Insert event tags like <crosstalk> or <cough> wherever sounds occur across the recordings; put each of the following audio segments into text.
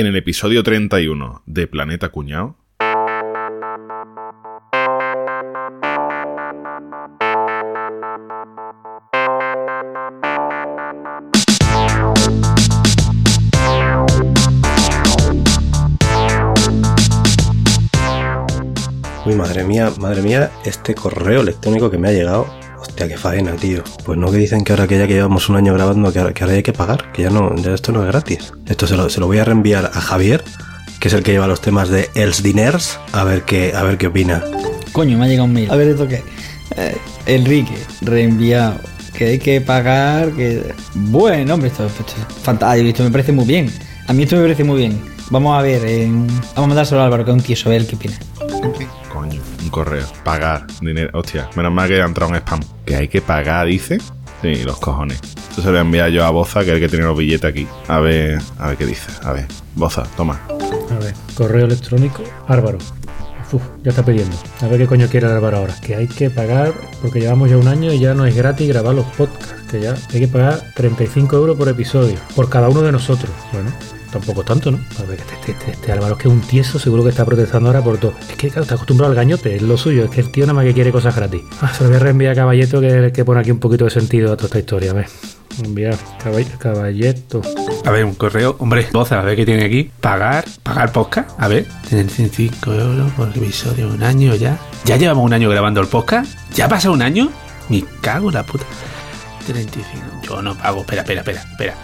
en el episodio 31 de Planeta Cuñado. Uy, madre mía, madre mía, este correo electrónico que me ha llegado. Hostia, qué faena, tío. Pues no que dicen que ahora que ya que llevamos un año grabando, que ahora, que ahora hay que pagar, que ya no, ya esto no es gratis. Esto se lo, se lo voy a reenviar a Javier, que es el que lleva los temas de Els Diners, a ver qué, a ver qué opina. Coño, me ha llegado un mail. A ver, ¿esto qué? Eh, Enrique, reenviado. Que hay que pagar. que Bueno, hombre, esto, esto es fantástico. Esto me parece muy bien. A mí esto me parece muy bien. Vamos a ver, eh, vamos a mandárselo a Álvaro, que es un a ver qué opina. Coño, un correo. Pagar dinero. Hostia, menos mal que ha entrado un spam. Que hay que pagar, dice. Sí, los cojones. Esto se lo voy a enviar yo a Boza, que es el que tiene los billetes aquí. A ver, a ver qué dice. A ver, Boza, toma. A ver, correo electrónico, Álvaro. Uf, ya está pidiendo. A ver qué coño quiere Álvaro ahora. Que hay que pagar, porque llevamos ya un año y ya no es gratis grabar los podcasts. Que ya hay que pagar 35 euros por episodio, por cada uno de nosotros. Bueno, tampoco tanto, ¿no? A ver, este, este, este, este Álvaro es que es un tieso, seguro que está protestando ahora por todo. Es que claro, está acostumbrado al gañote, es lo suyo. Es que el tío nada más que quiere cosas gratis. Ah, se lo voy a reenviar a Caballeto, que, que pone aquí un poquito de sentido a toda esta historia. A ver, enviar Caball- Caballeto. A ver, un correo, hombre, voz, a ver qué tiene aquí. Pagar, pagar podcast. A ver, 35 euros por episodio, un año ya. ¿Ya llevamos un año grabando el podcast? ¿Ya ha pasado un año? Me cago en la puta. 35. Yo no pago. Espera, espera, espera, espera.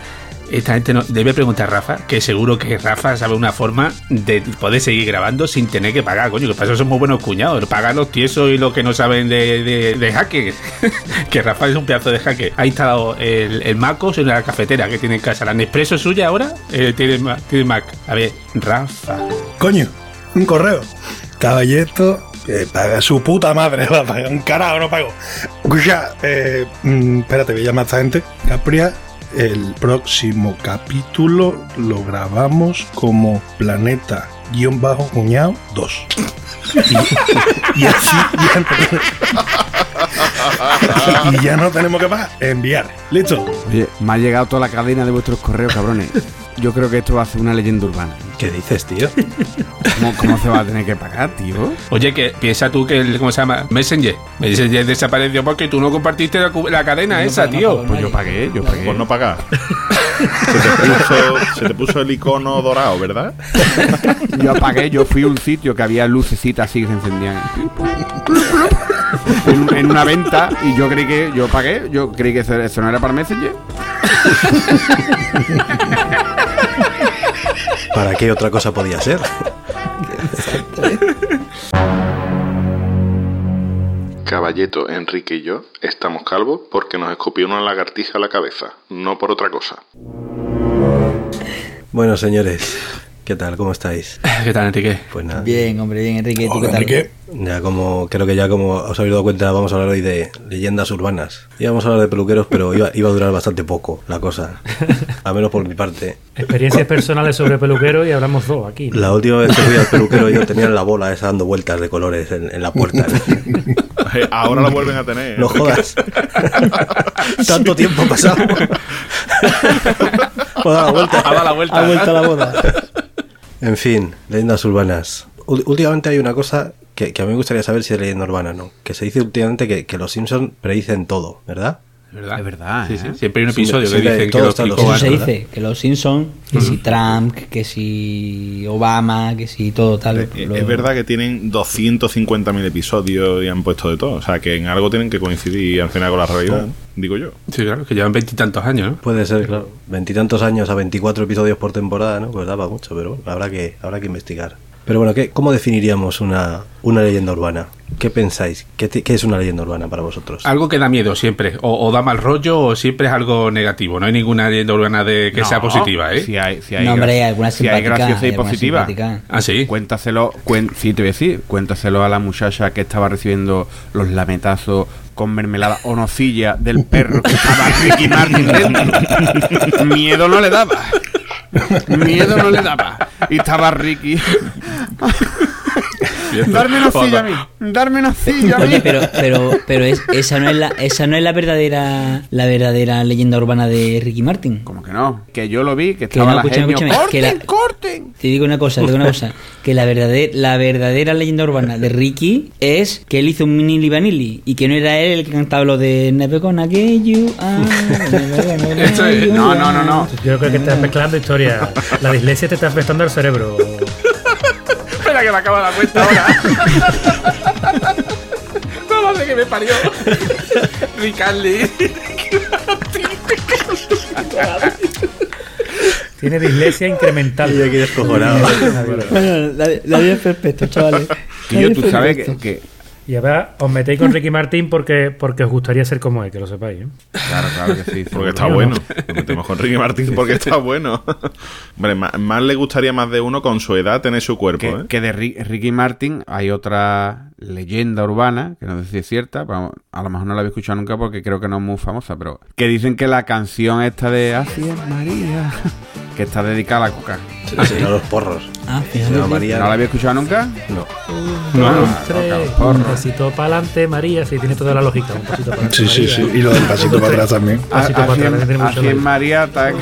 Esta gente no. Debe preguntar a Rafa, que seguro que Rafa sabe una forma de poder seguir grabando sin tener que pagar, coño, que para eso somos buenos cuñados. Pagar los tiesos y los que no saben de, de, de hacker. <laughs> que Rafa es un pedazo de hacker. Ha instalado el, el MacOS en la cafetera que tiene en casa. La Nespresso suya ahora eh, tiene, tiene Mac. A ver, Rafa. Coño, un correo. Caballeto, que paga su puta madre, <laughs> va un carajo, no pago. Escucha, eh, mm, espérate, voy a llamar a esta gente. Capria, el próximo capítulo lo grabamos como Planeta guion bajo cuñado 2. Y, y así ya no, y ya no tenemos que pagar. Enviar. ¿Listo? Oye, me ha llegado toda la cadena de vuestros correos, cabrones. Yo creo que esto va a ser una leyenda urbana. ¿Qué dices, tío? ¿Cómo, cómo se va a tener que pagar, tío? Oye, que piensa tú que el, ¿cómo se llama? Messenger. Messenger desapareció porque tú no compartiste la, cadena No, esa, no tío. Pues yo pagué, yo pagué. Por no pagar. Se te, puso, se te puso el icono dorado, ¿verdad? Yo apagué, yo fui a un sitio que había lucecitas así que se encendían. En, en una venta y yo creí que yo pagué, yo creí que eso, eso no era para Messenger. ¿Para qué otra cosa podía ser? Caballeto, Enrique y yo estamos calvos porque nos escupió una lagartija a la cabeza, no por otra cosa. Bueno, señores, ¿qué tal? ¿Cómo estáis? <laughs> ¿Qué tal, Enrique? Pues nada. Bien, hombre, bien, Enrique. ¿Tú Hola, qué tal? Enrique. Ya como, creo que ya como os habéis dado cuenta, vamos a hablar hoy de leyendas urbanas. Íbamos a hablar de peluqueros, pero iba, iba a durar bastante poco la cosa. A menos por mi parte. Experiencias personales sobre peluquero y hablamos dos aquí. ¿no? La última vez que fui al peluquero yo tenía la bola esa dando vueltas de colores en, en la puerta. <laughs> Ahora lo vuelven a tener. No jodas. <laughs> Tanto tiempo ha pasado. Ha dado la vuelta. Ha dado la vuelta. Ha vuelto a la boda. En fin, leyendas urbanas. Últimamente hay una cosa que, que a mí me gustaría saber si es leyenda urbana no. Que se dice últimamente que, que los Simpsons predicen todo, ¿verdad? Es verdad. Es verdad, Sí, ¿eh? sí. Siempre hay un episodio sí, que dicen que los Eso se dice, que los Simpsons, que si Trump, que si Obama, que si todo tal. Eh, lo- Es verdad que tienen 250.000 episodios y han puesto de todo. O sea, que en algo tienen que coincidir al final con la realidad, digo yo. Sí, claro, que llevan veintitantos años, ¿no? Puede ser, claro. Veintitantos años a 24 episodios por temporada, ¿no? Pues daba mucho, pero bueno, habrá que, habrá que investigar. Pero bueno, ¿qué, ¿cómo definiríamos una, una leyenda urbana? ¿Qué pensáis? ¿Qué, te- qué es una leyenda urbana para vosotros? Algo que da miedo siempre. O, o da mal rollo o siempre es algo negativo. No hay ninguna leyenda urbana de que No, sea positiva, ¿eh? Si hay, si hay No, hombre, alguna si hay graciosa y hay positiva. simpática. Ah, sí. Cuéntaselo, cuen- sí, te voy a decir, cuéntaselo a la muchacha que estaba recibiendo los lametazos con mermelada o nocilla del perro que estaba Ricky Martin dentro. <laughs> Miedo no le daba. Miedo no le daba. Y estaba Ricky. <laughs> Darme nocilla a mí. Darme nocilla a mí. Oye, pero, pero, pero es- esa no es la, esa no es la verdadera, la verdadera leyenda urbana de Ricky Martin. Como que no, que yo lo vi, que Que estaba no, la escúchame, genio. escúchame, que ¡Corten, la- corten! Te digo una cosa, te digo una cosa, que la verdadera, la verdadera leyenda urbana de Ricky es que él hizo un mini Vanilli y que no era él el que cantaba lo de Never gonna get you <laughs> no, no, no, no. Yo creo que estás mezclando historias. La dislexia te está afectando al cerebro. Espera que me acaba la cuenta ahora. <laughs> no lo sé que me parió. Ricardi. Tiene dislexia incremental. Y aquí descojonado. Bueno, la, la vida es perfecta, chavales. La yo, tú es sabes que- Y ahora os metéis con Ricky Martin porque, porque os gustaría ser como él, que lo sepáis. ¿eh? Claro, claro que sí. Porque está bueno. Nos metemos con Ricky Martin porque está bueno. Hombre, más, más le gustaría más de uno con su edad tener su cuerpo, Que, ¿eh? que de Ri- Ricky Martin hay otra leyenda urbana, que no sé si es cierta, pero a lo mejor no la había escuchado nunca porque creo que no es muy famosa, pero que dicen que la canción esta de Así es María, <laughs> que está dedicada a la coca. Sí, a los porros. Ah. María. ¿No la había escuchado nunca? No. No, Dos, no, tres, un pasito para adelante, María. Sí, tiene toda la lógica. Un pasito para adelante, Sí, sí, María. sí. Y lo del pasito para atrás también. Pasito para Así atrás, es- tiene mucho así es. María, tac.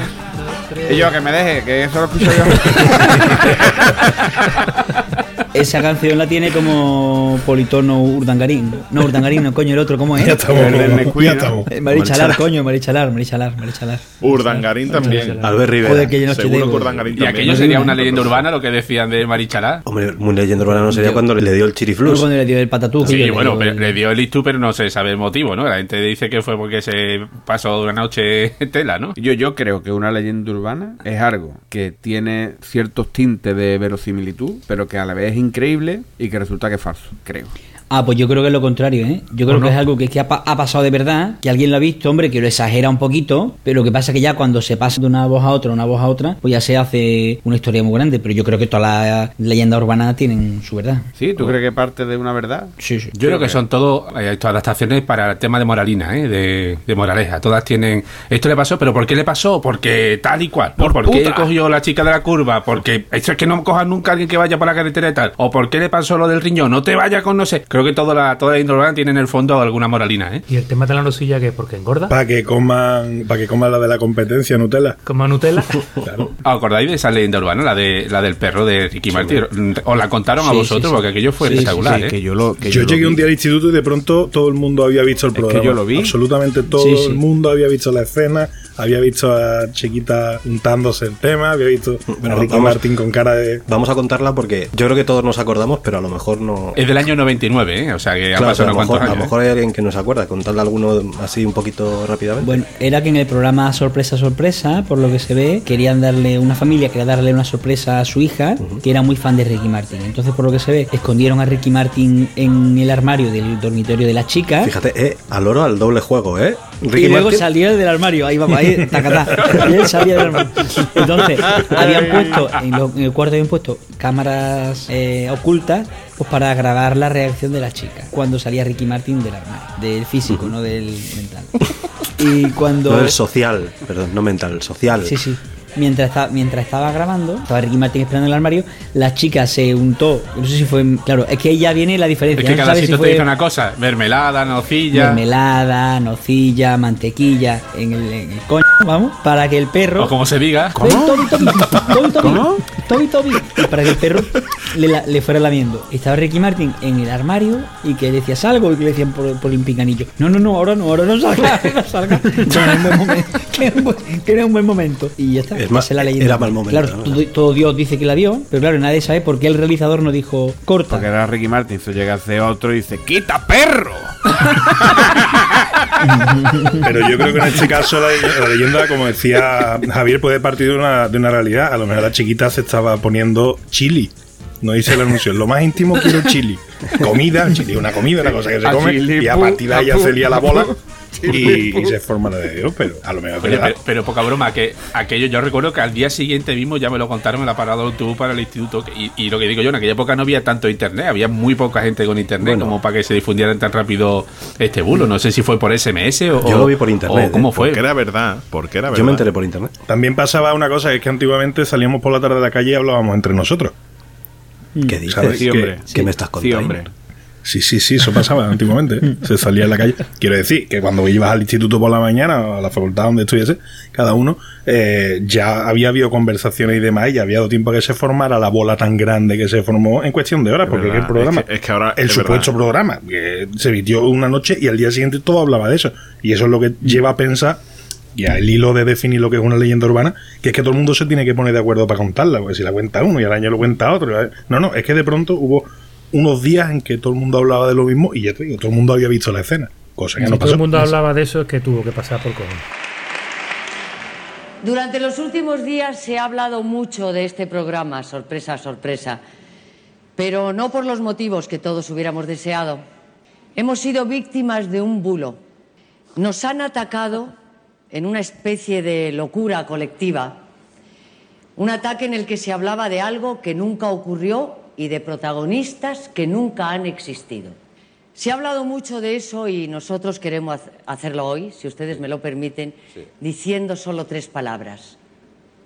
Y yo, que me deje, que eso lo escucho yo. <laughs> Esa canción la tiene como politono Urdangarín. No, Urdangarín, no, coño, el otro, ¿cómo es? Ya estamos. El del Nesquik, Ya estamos. Eh, Marichalar, coño, Marichalar, Marichalar, Marichalar. Urdangarín también. Albert Rivera. Joder, que yo no estoy Seguro de- que Urdangarín Y aquello sería una leyenda urbana lo que decían de Marichalá. Hombre, muy leyenda urbana no sería cuando le dio el Fue chiriflus. cuando le dio el patatú. Sí, bueno, dio pero el- le dio el ictus, pero no se sabe el motivo, ¿no? La gente dice que fue porque se pasó una noche tela, ¿no? Yo, yo creo que una leyenda urbana es algo que tiene ciertos tintes de verosimilitud, pero que a la vez es increíble y que resulta que es falso, creo. Ah, pues yo creo que es lo contrario, ¿eh? Yo creo que es algo que, que ha, pa- ha pasado de verdad, que alguien lo ha visto, hombre, que lo exagera un poquito, pero lo que pasa es que ya cuando se pasa de una voz a otra, una voz a otra, pues ya se hace una historia muy grande, pero yo creo que todas las leyendas urbanas tienen su verdad. ¿Sí? ¿Tú crees que parte de una verdad? Sí, sí. Yo creo que son todo eh, esto, adaptaciones para el tema de moralina, ¿eh? de, de moraleja. Todas tienen. Esto le pasó, pero ¿por qué le pasó? Porque tal y cual. ¿Por, ¿por qué cogió la chica de la curva? Porque eso es que no cojas nunca a alguien que vaya por la carretera y tal. ¿O por qué le pasó lo del riñón? No te vayas con no sé. Creo que toda la, toda la índole urbana tiene en el fondo alguna moralina, ¿eh? Y el tema de la nocilla, que porque engorda, Para que coman, para que coman la de la competencia Nutella. como Nutella. <laughs> Claro. ¿Os ¿Acordáis de esa leyenda urbana, la de la del perro de Ricky Martin? ¿Os la contaron a Sí, vosotros? sí, sí. Porque aquello fue Sí, espectacular, Sí, ¿eh? que yo lo. Que Yo lo llegué vi. un día al instituto y de pronto todo el mundo había visto el que programa. yo lo vi. Absolutamente todo Sí, sí. el mundo había visto la escena, había visto a Chiquita untándose el tema, había visto a Ricky vamos. Martin con cara de. Vamos a contarla porque yo creo que todos nos acordamos, pero a lo mejor no. Es del año 99, ¿eh? O sea que ha Claro, pasado a, unos lo mejor, cuantos a lo años. ¿eh? mejor hay alguien que no se acuerda. Contarle alguno así un poquito rápidamente. Bueno, era que en el programa Sorpresa Sorpresa, por lo que se ve, querían darle una familia, quería darle una sorpresa a su hija, que era muy fan de Ricky Martin. Entonces, por lo que se ve, escondieron a Ricky Martin en el armario del dormitorio de la chica. Fíjate, eh, al oro al doble juego, ¿eh? Y luego Martin- salía del armario, ahí vamos, ahí, tacatá. <laughs> Y él salía del armario. Entonces, habían puesto, en, lo- en el cuarto habían puesto cámaras eh, ocultas pues para grabar la reacción de la chica cuando salía Ricky Martin del armario, del físico, no del mental. Y cuando. No del social, perdón, no mental, social. Sí, sí. Mientras, mientras estaba grabando, estaba Ricky Martin esperando en el armario, la chica se untó. No sé si fue. Claro, es que ahí ya viene la diferencia. Es que no cada sitio si te dice una cosa: mermelada, nocilla. mermelada, nocilla, mantequilla en el, en el coño, vamos, para que el perro. O como se diga. Toby, Toby, Toby, Toby, Toby, Toby, y para que el perro le, la- le fuera lamiendo. Estaba Ricky Martin en el armario y que decía salgo y que le decían por, por el pinganillo. No, no, no, ahora no, ahora no salga, no salga. <laughs> Que no es un buen momento. <laughs> Que no es un buen- que no es un buen momento. Y ya está. Es más, la leyenda. era mal momento, Claro, ¿no? todo, todo Dios dice que la vio, pero claro, nadie sabe por qué el realizador no dijo corta. Porque era Ricky Martin, se llega a hacer otro y dice: ¡Quita perro! <laughs> Pero yo creo que en este caso la, la leyenda, como decía Javier, puede partir de una, de una realidad. A lo mejor la chiquita se estaba poniendo chili. No dice el anuncio, lo más íntimo quiero chili. Comida, chili, una comida, una cosa que se A come. chili, Y a partir de ahí ya se lía la bola y, y se forma la de Dios, pero a lo mejor Oye, verdad. pero, pero poca broma, que aquello yo recuerdo que al día siguiente mismo ya me lo contaron en la parada de autobús para el instituto. Y, y lo que digo yo, en aquella época no había tanto internet, había muy poca gente con internet Bueno. como para que se difundieran tan rápido este bulo. No sé si fue por SMS o. Yo lo vi por internet, o ¿Cómo ¿eh? fue? Porque era verdad, porque era verdad. Yo me enteré por internet. También pasaba una cosa, que es que antiguamente salíamos por la tarde de la calle y hablábamos entre nosotros. ¿Qué dices? ¿Qué me estás Sí, contando? hombre. Sí, sí, sí, eso pasaba antiguamente. <laughs> Se salía en la calle. Quiero decir que cuando ibas al instituto por la mañana, o a la facultad donde estuviese, cada uno, eh, ya había habido conversaciones y demás, y ya había dado tiempo a que se formara la bola tan grande que se formó en cuestión de horas, porque verdad, el programa, es que- es que ahora- el es supuesto verdad. programa, que se emitió una noche y al día siguiente todo hablaba de eso. Y eso es lo que lleva a pensar, y al hilo de definir lo que es una leyenda urbana, que es que todo el mundo se tiene que poner de acuerdo para contarla, porque si la cuenta uno y al año lo cuenta otro. No, no, es que de pronto hubo unos días en que todo el mundo hablaba de lo mismo y ya te digo, todo el mundo había visto la escena, cosa que Si no todo pasó. el mundo hablaba de eso, es que tuvo que pasar por cojones. Durante los últimos días se ha hablado mucho de este programa, sorpresa, sorpresa, pero no por los motivos que todos hubiéramos deseado. Hemos sido víctimas de un bulo. Nos han atacado en una especie de locura colectiva, un ataque en el que se hablaba de algo que nunca ocurrió y de protagonistas que nunca han existido. Se ha hablado mucho de eso y nosotros queremos hacerlo hoy, si ustedes me lo permiten, diciendo solo tres palabras.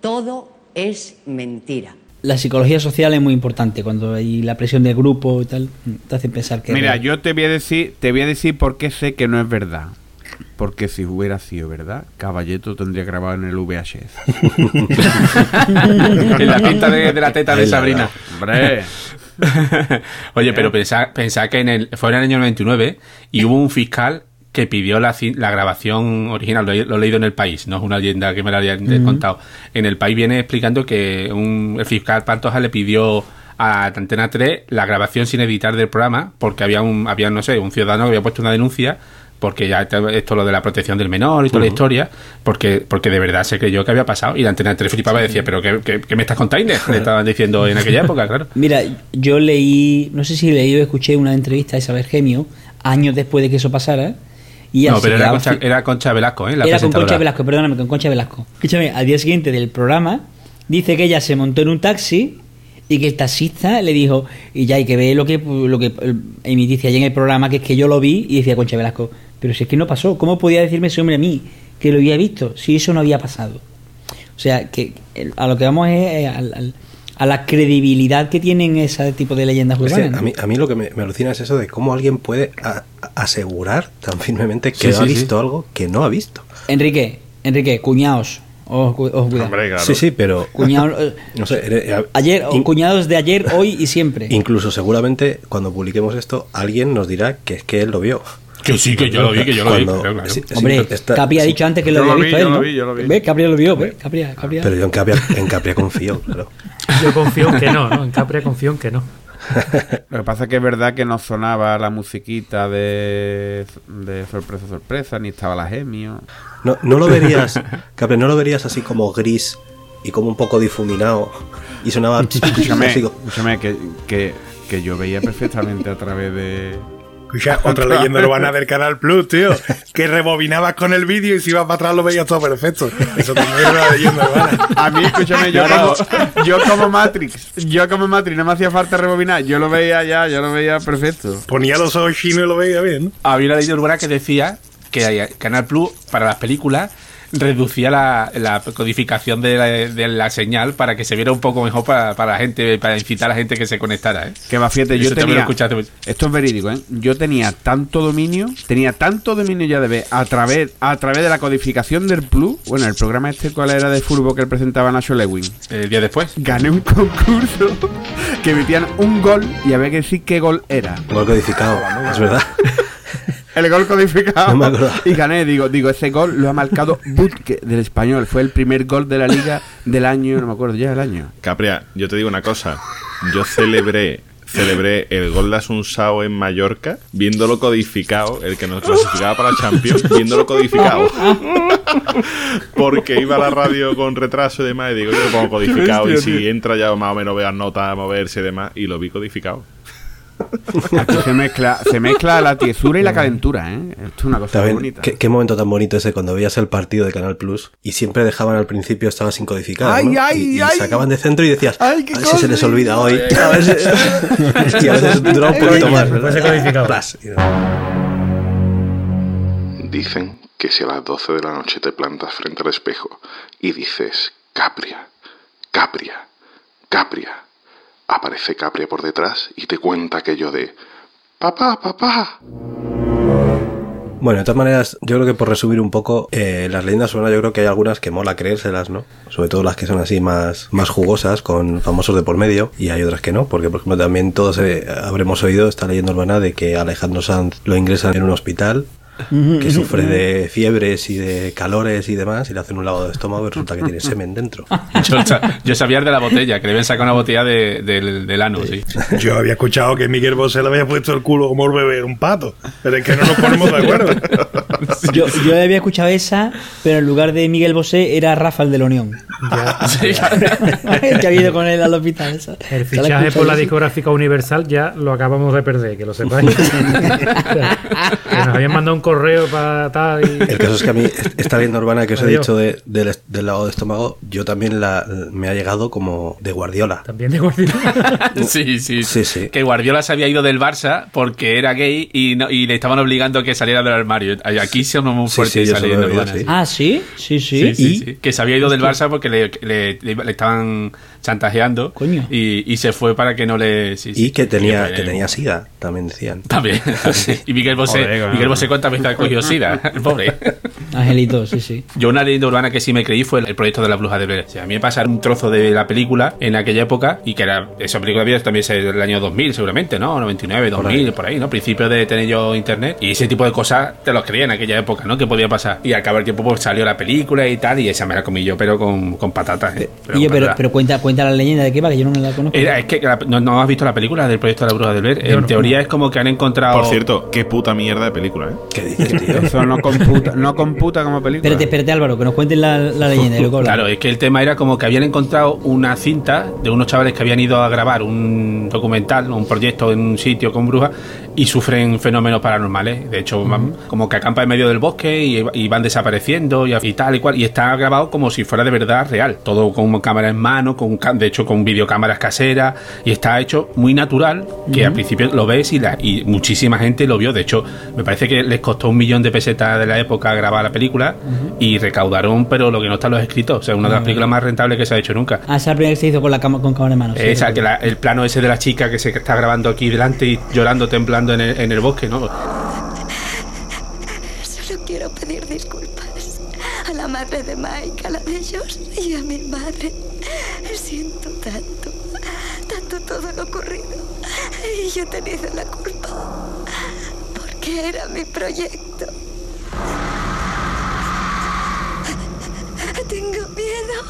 Todo es mentira. La psicología social es muy importante cuando hay la presión del grupo y tal. Te hace pensar que. Mira, yo te voy a decir, te voy a decir por qué sé que no es verdad. Porque si hubiera sido verdad, Caballeto tendría grabado en el VHS. <laughs> en la pinta de, de la teta de Sabrina. Hombre, <laughs> Oye, pero pensá, pensá que en el, fue en el año 99 y hubo un fiscal que pidió la, ci- la grabación original, lo, he- lo he leído en el país, no es una leyenda que me la hayan contado. En el país viene explicando que un, el fiscal Pantoja le pidió a Antena 3 la grabación sin editar del programa porque había un, había, no sé, un ciudadano que había puesto una denuncia porque ya esto lo de la protección del menor y toda la historia, porque, porque de verdad se creyó que había pasado y la Antena 3 flipaba y decía, pero ¿qué, qué, qué me estás contando? <laughs> Inés?". Le estaban diciendo en aquella época, claro. Mira, yo leí, no sé si leí o escuché una entrevista a Isabel Gemio años después de que eso pasara. Y No, pero era Concha, era Concha Velasco, ¿eh? La era con. Concha Velasco, perdóname, con Concha Velasco. Escúchame, al día siguiente del programa, dice que ella se montó en un taxi y que el taxista le dijo, y ya hay que ver lo que, lo que eh, Emi dice allí en el programa, que es que yo lo vi, y decía Concha Velasco, pero si es que no pasó, ¿cómo podía decirme ese hombre a mí que lo había visto si eso no había pasado? O sea, que el- a lo que vamos es eh, al- al- a la credibilidad que tienen ese tipo de leyendas Es que urbanas. a, mí, a mí lo que me, me alucina es eso de cómo alguien puede a- a- asegurar tan firmemente que Sí, ha sí, visto algo que no ha visto. Enrique, Enrique, cuñados, os. Hombre, claro. Sí, sí, pero Cuñados, eh, <laughs> no sé, eres- a- ayer, in- cuñados de ayer, hoy y siempre. <laughs> incluso seguramente cuando publiquemos esto alguien nos dirá que es que él lo vio. Que sí, que yo lo vi, que yo lo vi. Claro, claro. sí, sí, Hombre, está- Capri ha sí, dicho antes que Yo lo lo había vi, visto yo él, lo ¿no? vi, yo lo vi. ¿Ves? Capri lo vio, ¿ves? Capri, Capri- Pero yo en Capria, en Capria confío, claro. Yo confío en que no, ¿no? En Capria confío en que no. <laughs> lo que pasa es que es verdad que no sonaba la musiquita de, de sorpresa, sorpresa, ni estaba la gemio. No, no lo verías, <laughs> Capri, no lo verías así como gris y como un poco difuminado y sonaba Escúchame, escúchame que, que, que yo veía perfectamente a través de... Escucha, otra leyenda urbana del Canal Plus, tío. Que rebobinabas con el vídeo y si ibas para atrás lo veías todo perfecto. Eso también era una leyenda urbana. A mí, escúchame, yo como, yo como Matrix, yo como Matrix, no me hacía falta rebobinar, yo lo veía ya, yo lo veía perfecto. Ponía los ojos chinos y lo veía bien. Había una leyenda urbana que decía que Canal Plus, para las películas, reducía la, la codificación de la, de la señal para que se viera un poco mejor para, para la gente, para incitar a la gente que se conectara, ¿eh? Que va, fíjate, yo tenía... Esto es verídico, ¿eh? Yo tenía tanto dominio, tenía tanto dominio ya de ver a través, a través de la codificación del Plus. Bueno, el programa este, ¿cuál era de fútbol que él presentaba Nacho Lewin? El día después. Gané un concurso <laughs> que metían un gol y había que decir qué gol era. gol codificado, es verdad. El gol codificado. <laughs> No me acordaba. y gané, digo, digo, ese gol lo ha marcado Butke del español. Fue el primer gol de la liga del año, no me acuerdo ya el año. Capria, yo te digo una cosa. Yo celebré, celebré el gol de Asunsao en Mallorca, viéndolo codificado, el que nos clasificaba para Champions, viéndolo codificado. <laughs> Porque iba a la radio con retraso y demás, y digo, yo lo pongo codificado, y si entra ya más o menos veas notas a moverse y demás, y lo vi codificado. <laughs> Aquí se mezcla, se mezcla la tiesura y la calentura, ¿eh? Esto es una cosa muy bonita. ¿qué, qué momento tan bonito ese cuando veías el partido de Canal Plus y siempre dejaban al principio, estaba sin codificar. Ay, ¿no? ay, y, y ay. sacaban de centro y decías, Ay, qué a ver si se les olvida hoy. A ver si- y a veces dura un poquito más. Dicen que si a las 12 de la noche te plantas frente al espejo y dices Capria, Capria, Capria, aparece Capria por detrás y te cuenta aquello de Papá, papá. Bueno, de todas maneras, yo creo que por resumir un poco, eh, las leyendas urbanas yo creo que hay algunas que mola creérselas, ¿no? Sobre todo las que son así más, más jugosas, con famosos de por medio, y hay otras que no, porque por ejemplo también todos eh, habremos oído esta leyenda urbana de que Alejandro Sanz lo ingresan en un hospital que sufre de fiebres y de calores y demás, y le hacen un lavado de estómago y resulta que tiene <laughs> semen dentro. Yo, yo sabía de la botella, que le habían sacado una botella de- del, del ano, sí. <laughs> Yo había escuchado que Miguel Bosé le había puesto el culo como el bebé un pato, pero es que no nos ponemos de acuerdo. <laughs> Yo, yo había escuchado esa, pero en lugar de Miguel Bosé era Rafael de la Unión. Sí. El que había ido con él al hospital. esa. El ¿Se la fichaje por la eso? discográfica Universal ya lo acabamos de perder, que lo sepáis. Que nos habían mandado un correo para tal y... El caso es que a mí, esta leyenda urbana que os he Adiós. dicho de- del, del lavado de estómago, yo también la, me ha llegado como de Guardiola. También de Guardiola. <laughs> Sí, sí, Sí, sí. Que Guardiola se había ido del Barça porque era gay y, no- y le estaban obligando a que saliera del armario. Aquí son muy Sí, fuertes sí, yo esa leyenda urbana. sí. Ah, sí, sí, sí. Sí, sí, ¿Y? sí. Que se había ido del Barça porque le, le- le- le estaban chantajeando Coño. Y, y se fue para que no le... sí, sí. Y que tenía, que tenía sida, también decían. También. <laughs> <laughs> y Miguel Bosé, Joder. Miguel Bosé cuántas veces ha cogido sida, <laughs> el pobre. Angelito, sí, sí. Yo una leyenda urbana que sí me creí fue el, proyecto de la bruja de Blair. O sea, a mí me pasaron un trozo de la película en aquella época y que era esa película había también es del año 2000 seguramente, ¿no? 99, 2000, por ahí, ¿no? Principio de tener yo internet y ese tipo de cosas te los creía en aquella época, ¿no? Que podía pasar. Y al cabo del tiempo pues salió la película y tal y esa me la comí yo pero con, con patatas. ¿eh? Y yo, con pero, patatas. pero cuenta, cuenta la leyenda de qué va, que yo no me la conozco. Era- es que la- no, no has visto la película del proyecto de la bruja de Blair. En no. teoría es como que han encontrado. Por cierto, qué puta mierda de película, ¿eh? ¿Qué dices, tío? Eso no computa, no computa como película. Espérate, espérate, Álvaro, que nos cuenten la, la leyenda y luego. Claro, es que el tema era como que habían encontrado una cinta de unos chavales que habían ido a grabar un documental, un proyecto en un sitio con brujas y sufren fenómenos paranormales. De hecho, van como que acampan en medio del bosque y, y van desapareciendo y, y tal y cual. Y está grabado como si fuera de verdad real. Todo con cámara en mano, con de hecho con videocámaras caseras. Y está hecho muy natural, que al principio lo ves y, la, y muchísima gente lo vio. De hecho, me parece que les costó un millón de pesetas de la época grabar la película y recaudaron, pero lo que no está en los escritos. O sea, una de las películas más rentables que se ha hecho nunca. Ah, esa primera que se hizo con la con cámara en mano. Esa, que la- el plano ese de la chica que se está grabando aquí delante y llorando, temblando en el, en el bosque, ¿no? Solo quiero pedir disculpas a la madre de Mike, a la de Josh y a mi madre. Siento tanto, tanto todo lo ocurrido. Y yo he tenido la culpa. Porque era mi proyecto. Tengo miedo.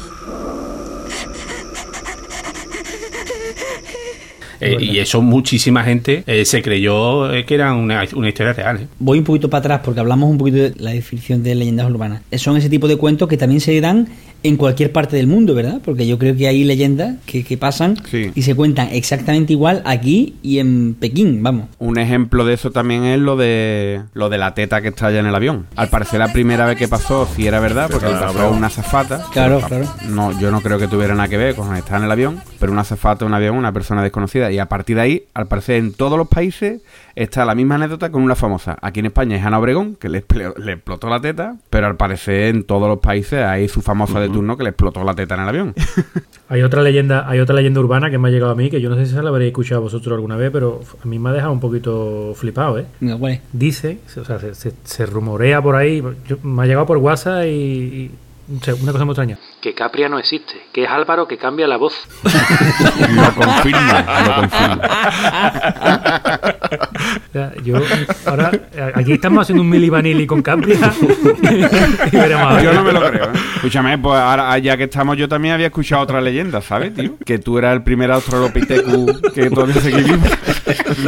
Eh, y eso muchísima gente eh, se creyó eh, que era una, una historia real. Voy un poquito para atrás porque hablamos un poquito de la definición de leyendas urbanas. Son ese tipo de cuentos que también se dan en cualquier parte del mundo, ¿verdad? Porque yo creo que hay leyendas que, que pasan Sí. y se cuentan exactamente igual aquí y en Pekín, vamos. Un ejemplo de eso también es lo de lo de la teta que estalla en el avión. Al parecer la primera vez que pasó sí era verdad, porque le pasó a una azafata. Claro, claro. No, yo no creo que tuviera nada que ver con estar en el avión, pero una azafata, un avión, una persona desconocida. Y a partir de ahí, al parecer en todos los países está la misma anécdota con una famosa. Aquí en España es Ana Obregón, que le, explotó la teta, pero al parecer en todos los países hay su famosa de turno que le explotó la teta en el avión. <laughs> Hay otra leyenda, hay otra leyenda urbana que me ha llegado a mí, que yo no sé si se la habréis escuchado vosotros alguna vez, pero a mí me ha dejado un poquito flipado, ¿eh? Dice, o sea, se, se- se rumorea por ahí, yo- me ha llegado por WhatsApp y, una cosa muy extraña. Que Capria no existe, que es Álvaro que cambia la voz. <laughs> Lo confirmo, lo sea, <laughs> yo, ahora, aquí estamos haciendo un mili vanilli con Capria. <laughs> y veremos a ver. Yo no me lo creo. ¿eh? Escúchame, pues ahora ya que estamos, yo también había escuchado otra leyenda, ¿sabes, tío? Que tú eras el primer australopithecus que todavía seguí vivo.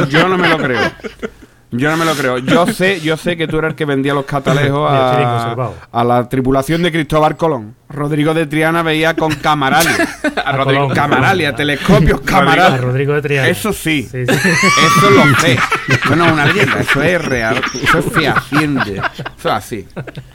Yo no me lo creo. Yo no me lo creo. Yo sé, yo sé que tú eras el que vendía los catalejos a, a la tripulación de Cristóbal Colón. Rodrigo de Triana veía con camarali. <laughs> A Rodrigo. Camarali, a telescopios A camarali. Rodrigo de Triana. Eso sí. Sí, sí. Eso lo sé. Eso no es una leyenda, eso es real. Eso es fehaciente. Eso es así.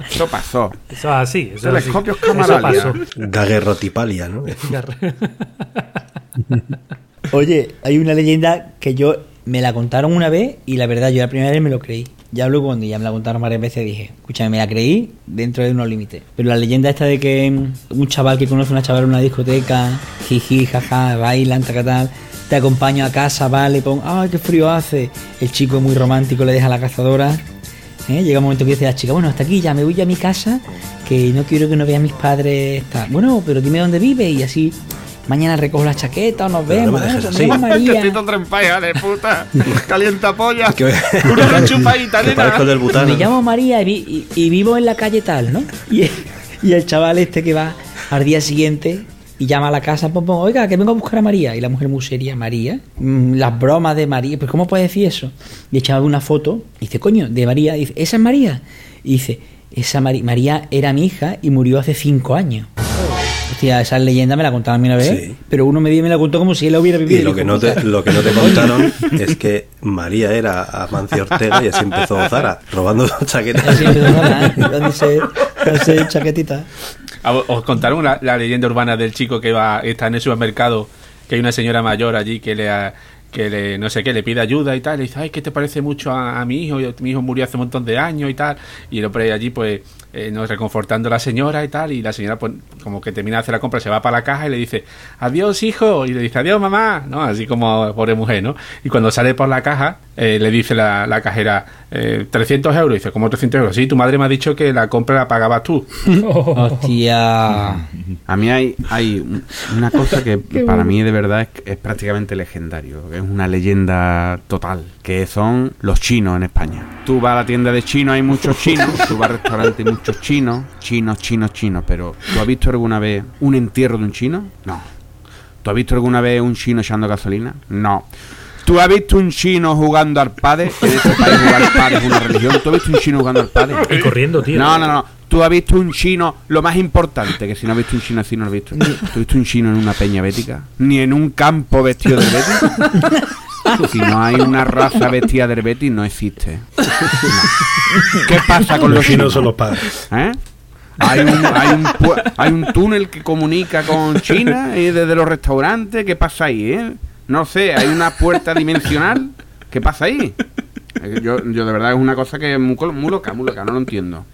Eso pasó. Eso es así. Eso es así. Telescopios Eso Camaralia. pasó. Daguerrotipalia, ¿no? <laughs> Oye, hay una leyenda que yo me la contaron una vez y la verdad yo la primera vez me lo creí. Ya luego cuando ya me la contaron varias veces dije, escúchame, me la creí dentro de unos límites. Pero la leyenda esta de que un chaval que conoce a una chavala en una discoteca, jiji, jaja, bailan, tal, tal, te acompaño a casa, vale, pon, ay, qué frío hace. El chico muy romántico le deja la cazadora. ¿eh? Llega un momento que dice la chica, bueno, hasta aquí ya me voy a mi casa, que no quiero que no vean mis padres. Bueno, pero dime dónde vive y así mañana recojo la chaqueta o nos Pero no vemos. me dejes ¿eh? así. Vemos, María. Testito trempaya de puta. <laughs> Calienta polla. Una chupadita, nena. del butano. Me llamo María y, vi- y- y vivo en la calle tal, ¿no? Y, y el chaval este que va al día siguiente y llama a la casa, pum, pum, oiga, que vengo a buscar a María. Y la mujer muy seria, María, mm, las bromas de María, pues ¿cómo puede decir eso? Y el chaval ve una foto y dice, coño, de María, y dice, ¿esa es María? Y dice, esa Mari- María era mi hija y murió hace cinco años. Hostia, esa leyenda me la contaron a mí una vez, Sí. pero uno me, dio- me la contó como si él la hubiera vivido. Y lo que, no te, lo que no te contaron <laughs> es que María era Amancio Ortega y así empezó Zara, robando chaquetas. Así empezó a ¿eh? <laughs> dándose, dándose chaquetita. A- Os contaron una- la leyenda urbana del chico que va está en el supermercado, que hay una señora mayor allí que le ha- que le, no sé qué, le pide ayuda y tal, le dice, ay, que te parece mucho a, a mi hijo, mi hijo murió hace un montón de años y tal, y el hombre allí pues eh, no reconfortando a la señora y tal, y la señora pues como que termina de hacer la compra, se va para la caja y le dice, adiós hijo, y le dice, adiós mamá, ¿no? Así como pobre mujer, ¿no? Y cuando sale por la caja, eh, le dice la, la cajera, eh, 300 euros, y dice, ¿cómo 300 euros? Sí, tu madre me ha dicho que la compra la pagabas tú. <laughs> Hostia. A mí hay, hay un- una cosa que <laughs> para mí de verdad es, es prácticamente legendario, es una leyenda total, que son los chinos en España. Tú vas a la tienda de chinos, hay muchos chinos, <laughs> tú vas al restaurante, hay muchos chinos, chinos, chinos, chinos, pero ¿tú has visto alguna vez un entierro de un chino? No. ¿Tú has visto alguna vez un chino echando gasolina? No. ¿Tú has visto un chino jugando al padre? En este país jugar al padre es una religión. ¿Tú has visto un chino jugando al padre? <laughs> Y corriendo, tío. No, no, no. Tú has visto un chino, lo más importante, que si no has visto un chino así, no lo has visto. ¿Tú has visto un chino en una peña bética? Ni en un campo vestido del Betis. <laughs> Si no hay una raza vestida del Betis, no existe. No. <laughs> ¿Qué pasa con los, Los chinos chinos? son los padres. ¿Eh? Hay un, hay, un, hay un túnel que comunica con China y desde los restaurantes. ¿Qué pasa ahí? eh? No sé, hay una puerta dimensional. ¿Qué pasa ahí? Eh, Yo, yo de verdad es una cosa que es muy, loca, muy loca, no lo entiendo.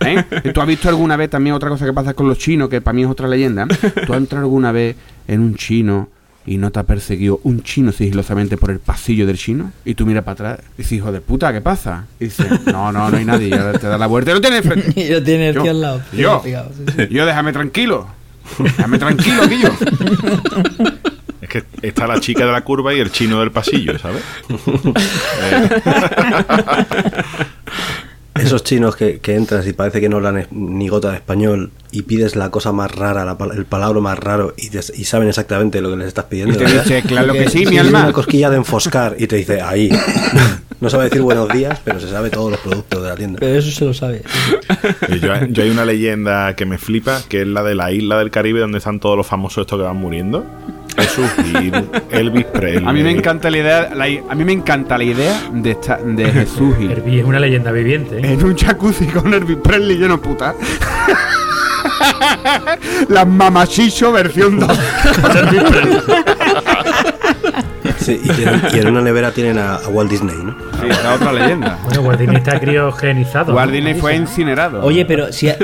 ¿Eh? ¿Tú has visto alguna vez también otra cosa que pasa con los chinos, que para mí es otra leyenda? ¿Tú has entrado alguna vez en un chino y no te ha perseguido un chino sigilosamente por el pasillo del chino? Y tú miras para atrás y dices, hijo de puta, ¿qué pasa? Y dices, no, no, no hay nadie. Y te da la vuelta y lo tienes frente. <laughs> Y lo tiene el Yo- tío al lado. yo. Yo, déjame tranquilo. Déjame tranquilo, Guillo. <laughs> Es que está la chica de la curva y el chino del pasillo, ¿sabes? <laughs> Esos chinos que, que entras y parece que no hablan ni gota de español y pides la cosa más rara, la el palabra más raro y, te- y saben exactamente lo que les estás pidiendo. Y te dice, claro que sí, mi alma. una cosquilla de enfoscar y te dice, ahí. <laughs> No sabe decir buenos días, pero se sabe todos los productos de la tienda. Pero eso se lo sabe. Y Yo, yo hay una leyenda que me flipa, que es la de la isla del Caribe donde están todos los famosos estos que van muriendo. Jesús Gil, Elvis Presley. A mí me encanta la idea, la a mí me encanta la idea de esta, de Jesús Gil Herbie es una leyenda viviente. ¿eh? en un jacuzzi con Elvis Presley lleno de puta. La <laughs> mamachicho versión 2 con <laughs> Elvis Presley. Sí, y, tienen- y en una nevera tienen a, a Walt Disney, ¿no? Sí, es otra leyenda. Bueno, Walt Disney está criogenizado. Walt Disney fue incinerado. Oye, pero si a-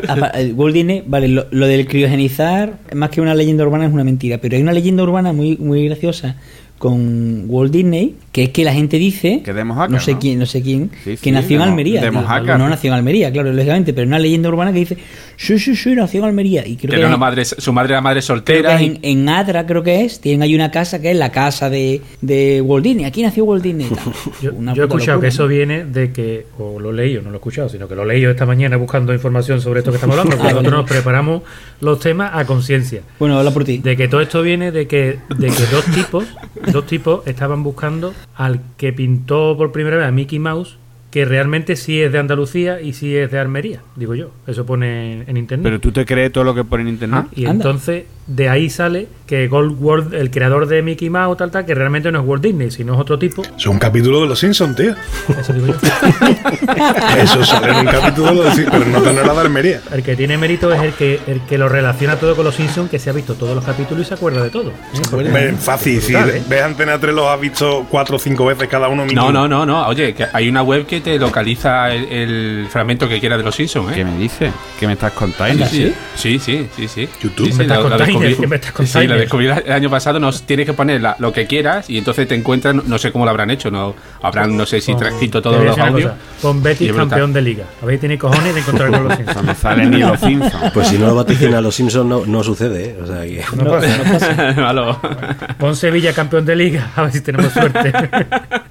Walt Disney, vale, lo, lo del criogenizar, más que una leyenda urbana, es una mentira. Pero hay una leyenda urbana muy, muy graciosa con Walt Disney, que es que la gente dice, Que de Mojácar, no sé ¿no? quién, no sé quién, Sí, que sí, nació en Almería. de tío. No nació en Almería, claro, lógicamente, pero una leyenda urbana que dice, sí, sí, sí, nació en Almería. Y creo Que que, era es- una madre, su madre era madre creo que soltera. y- en, en Adra, creo que es, tienen ahí una casa que es la casa de, de Walt Disney. Aquí nació Walt Disney. y tal. <laughs> Yo, yo he escuchado locura, que eso viene de que, o lo he leído, no lo he escuchado, sino que lo he leído esta mañana buscando información sobre esto que estamos hablando, porque <laughs> nosotros nos preparamos los temas a conciencia. Bueno, habla por ti. De que todo esto viene de que, de que dos tipos, dos tipos estaban buscando al que pintó por primera vez a Mickey Mouse, que realmente sí es de Andalucía y sí es de Almería, digo yo. Eso pone en, internet. Pero tú te crees todo lo que pone en internet. y anda. entonces de ahí sale que Gold World, el creador de Mickey Mouse, tal, tal, que realmente no es Walt Disney, sino es otro tipo. Es un capítulo de los Simpsons, tío. Eso digo yo. <laughs> Eso sale en un capítulo de los Simpsons, pero no tener nada de Almería. El que tiene mérito es el que, el que lo relaciona todo con los Simpsons, que se ha visto todos los capítulos y se acuerda de todo. ¿eh? Ven, fácil, si ¿eh? ves Antena 3 los has visto cuatro o cinco veces cada uno mínimo. No, no, no, no. Oye, que hay una web que te localiza el, el fragmento que quiera de los Simpsons, ¿Qué ¿eh? me dices? ¿Qué me estás contando? Sí, sí, sí, sí, sí. YouTube. Sí, sí, Me estás contando. ¿Qué me estás Sí, la descubrí el año pasado. Nos tienes que poner la- lo que quieras y entonces te encuentran. No sé cómo lo habrán hecho. No habrán, no sé si Pon- transcrito todos los audios. Pon Betis campeón de liga. A ver si tiene cojones de encontrar con los <laughs> Simpsons. No sale ni los Simpsons. <laughs> Pues si no lo vaticina los Simpsons no, no sucede, ¿eh? O sea que... No pasa. Malo. <laughs> Pon Sevilla campeón de liga, a ver si tenemos suerte.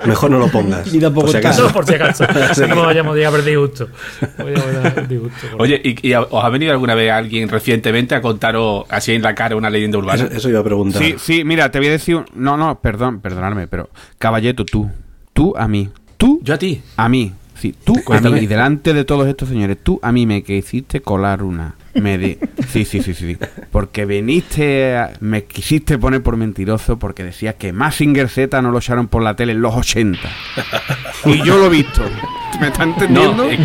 Mejor no lo pongas. Y tampoco por si acaso. No, por si acaso. Sí. No vayamos a haber disgusto. Oye, ¿y, y os ha venido alguna vez alguien recientemente a contaros así en la cara una leyenda urbana? Eso, eso iba a preguntar. Sí, sí, mira, te voy a decir. un- No, no, perdón, perdonadme, pero. Caballeto, tú. Tú a mí. Tú Yo a ti. a mí. Sí, tú a mí. Y delante de todos estos señores, tú a mí me que hiciste colar una. Me di. Sí, sí, sí, sí. sí. Porque viniste. a- me quisiste poner por mentiroso porque decías que Massinger Z no lo echaron por la tele en los 80. Y yo lo he visto. ¿Me está entendiendo? No, eh,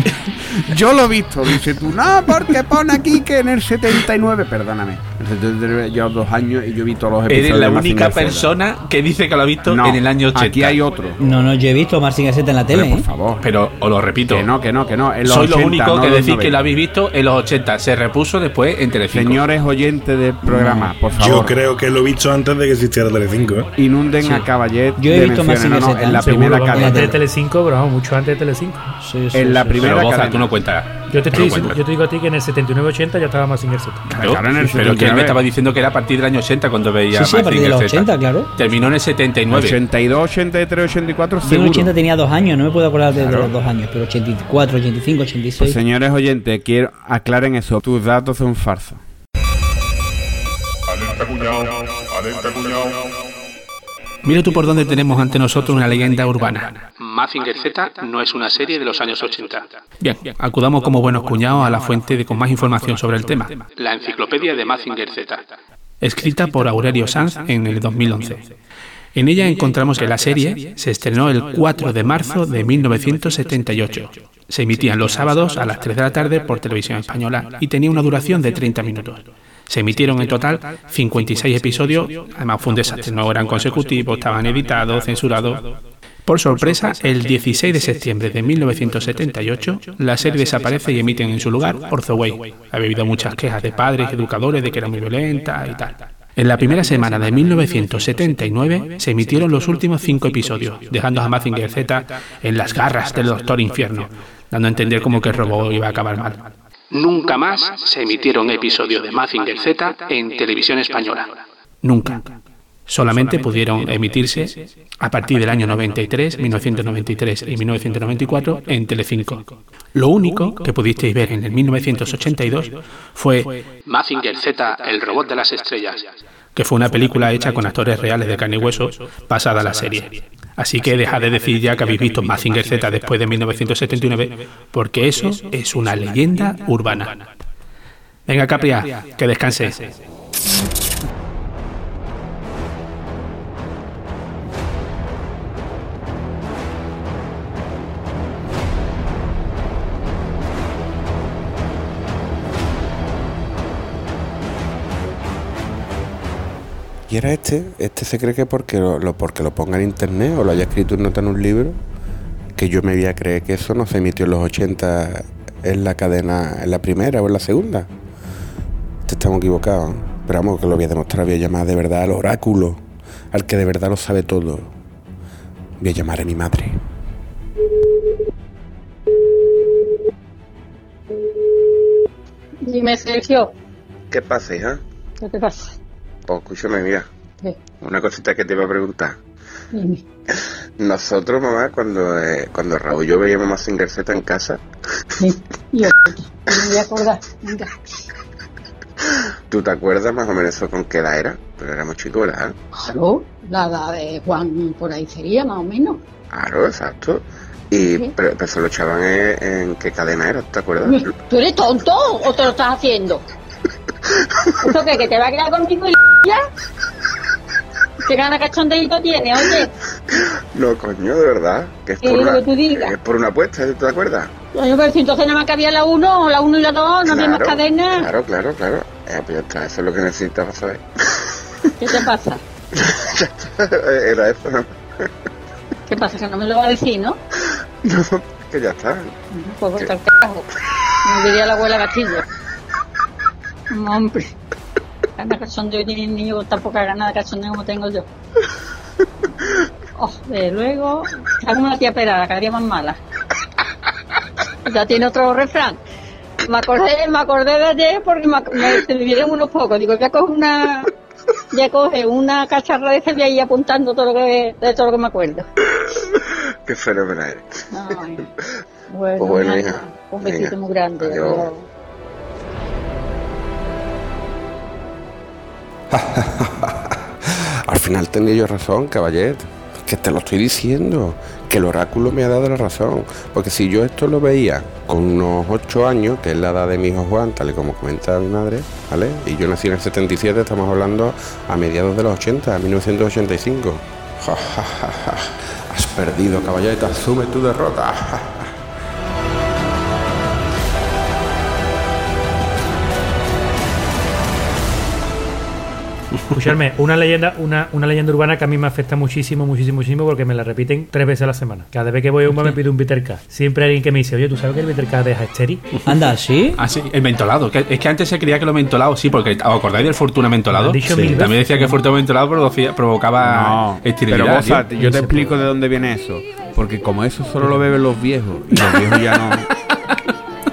Yo lo he visto, dice tú, no, porque pone aquí que en el 79, perdóname, en el 79 llevo dos años y yo he visto los episodios Eres la de única Z. persona que dice que lo ha visto No, en el año 80. Aquí hay otro. No, no, yo he visto Marcin Gasset en la Pero, tele, por ¿eh? favor. Pero os lo repito. que no, que no, que no. en los Soy lo 80, único no que decís que 90. lo habéis visto en los 80. Se repuso después en Telecinco. Señores oyentes del programa, por favor. Yo creo que lo he visto antes de que existiera Telecinco. ¿eh? Inunden a Caballet. Yo he visto Mazinger no, no, en la Seguro, primera cadena. antes de Telecinco, pero vamos, mucho antes de Telecinco. Sí, sí, En la sí, primera cadena. tú no cuentas. Yo te, estoy no diciendo- cuentas. yo te digo a ti que en el 79-80 ya estaba Mazinger Z. Claro, Claro, en el pero que él me 79. estaba diciendo que era a partir del año 80 cuando veía Sí, sí, a partir de los Z. 80, claro. Terminó en el 79. 82, 83, 84, Yo en seguro. 80 tenía dos años, no me puedo acordar de, de Claro. los dos años, pero 84, 85, Pues, 86. señores oyentes, quiero aclaren eso. Tus datos son falsos. Mira tú por dónde tenemos ante nosotros una leyenda urbana. Mazinger Z no es una serie de los años 80. Bien, acudamos como buenos cuñados a la fuente de con más información sobre el tema. La enciclopedia de Mazinger Z. Escrita por Aurelio Sanz en el 2011. En ella encontramos que la serie se estrenó el 4 de marzo de 1978. Se emitían los sábados a las 3 de la tarde por televisión española y tenía una duración de 30 minutos. Se emitieron en total 56 episodios, además fue un desastre, no eran consecutivos, estaban editados, censurados. Por sorpresa, el 16 de septiembre de 1978, la serie desaparece y emiten en su lugar Way. Había habido muchas quejas de padres y educadores de que era muy violenta y tal. En la primera semana de 1979 se emitieron los últimos cinco episodios, dejando a Mazinger Z en las garras del Doctor Infierno, dando a entender como que el robot iba a acabar mal. Nunca más se emitieron episodios de Mazinger Z en televisión española. Nunca. Solamente pudieron emitirse a partir del año 93, 1993 y 1994 en Telecinco. Lo único que pudisteis ver en el 1982 fue Mazinger Z, el robot de las estrellas, que fue una película hecha con actores reales de carne y hueso pasada a la serie. Así que dejad de decir ya que habéis visto Mazinger Z después de 1979, porque eso es una leyenda urbana. Venga, Capria, que descanse. Y era este, este se cree que porque lo, lo- porque lo ponga en internet o lo haya escrito en nota en un libro, que yo me voy a creer que eso no se emitió en los 80 en la cadena, en la primera o en la segunda. Este estamos equivocados. Pero vamos, que lo voy a demostrar, voy a llamar de verdad al oráculo, al que de verdad lo sabe todo. Voy a llamar a mi madre. Dime, Sergio, ¿Qué pasa, hija? ¿qué te pasa? Pues escúchame, mira, ¿Qué? una cosita que te iba a preguntar. Dime. Nosotros, mamá, cuando, eh, cuando Raúl y yo veíamos más Z en casa, Yo, no me voy a acordar. Venga. <laughs> ¿tú te acuerdas más o menos eso con qué edad era? Pero éramos chicos, ¿verdad? Claro, la edad de Juan por ahí sería, más o menos. Claro, exacto. Y Sí. pero, pero se lo echaban en, en qué cadena era, ¿te acuerdas? ¿Tú eres tonto o te lo estás haciendo? <laughs> ¿Eso qué? ¿Que te va a quedar contigo y ya? ¿Qué gana cachondeito tiene, oye? No, coño, de verdad. Que es ¿Qué por es lo una, que tú digas? es por una apuesta, ¿te acuerdas? Oye, pero si entonces nada más que había la 1, la 1 y la 2, no había más cadena. Claro, claro, claro. Eh, pues ya está, eso es lo que necesitas saber. <laughs> ¿Qué te pasa? <laughs> era eso, ¿no? ¿Qué pasa? Que no me lo va a decir, ¿no? <laughs> No, que ya está. Pues al carajo. Me diría la abuela Castillo. Hombre. Gana cachondeo tiene el niño con tan poca gana de cachondeo como tengo yo. <laughs> Oh, de luego, hago una tía pelada, cada día más mala. Ya tiene otro refrán. Me acordé, me acordé de ayer porque me, me, se unos pocos. Digo, ya coge una, ya coge una cacharra de esa y ahí apuntando todo lo que, de todo lo que me acuerdo. Qué fenomenal. Ay, bueno, Pues bueno, hija. un besito Venga, muy grande. adiós. adiós. <laughs> Al final tenía yo razón, caballet. Que te lo estoy diciendo. Que el oráculo me ha dado la razón. Porque si yo esto lo veía con unos 8 años, que es la edad de mi hijo Juan, tal y como comenta mi madre, ¿vale? Y yo nací en el 77, estamos hablando a mediados de los 80, 1985. Ja, ja, ja, ja. Has perdido, caballet, asume tu derrota. <laughs> Escucharme, una leyenda, una, una leyenda urbana que a mí me afecta muchísimo, muchísimo, muchísimo, porque me la repiten tres veces a la semana. Cada vez que voy a un bar me pido un bitter K. Siempre hay alguien que me dice, oye, ¿tú sabes que el bitter K deja estéril? Anda, ¿sí? Ah, sí, el mentolado. que- es que antes se creía que lo mentolado, sí, porque ¿os acordáis del Fortuna mentolado? Lo han dicho Sí. mil También decía que el Fortuna mentolado producía- provocaba No, esterilidad. pero tío. yo te explico de dónde viene eso. Porque como eso solo lo beben los viejos, y los viejos ya no.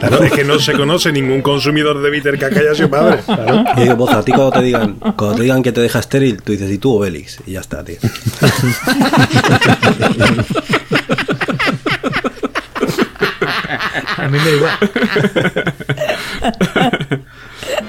Claro, es que no se conoce ningún consumidor de bitter que haya sido padre. Claro. Y digo, Boza, a ti cuando te digan, cuando te digan que te deja estéril, tú dices, ¿y tú o Bélix? Y ya está, tío. <laughs> A mí me da igual.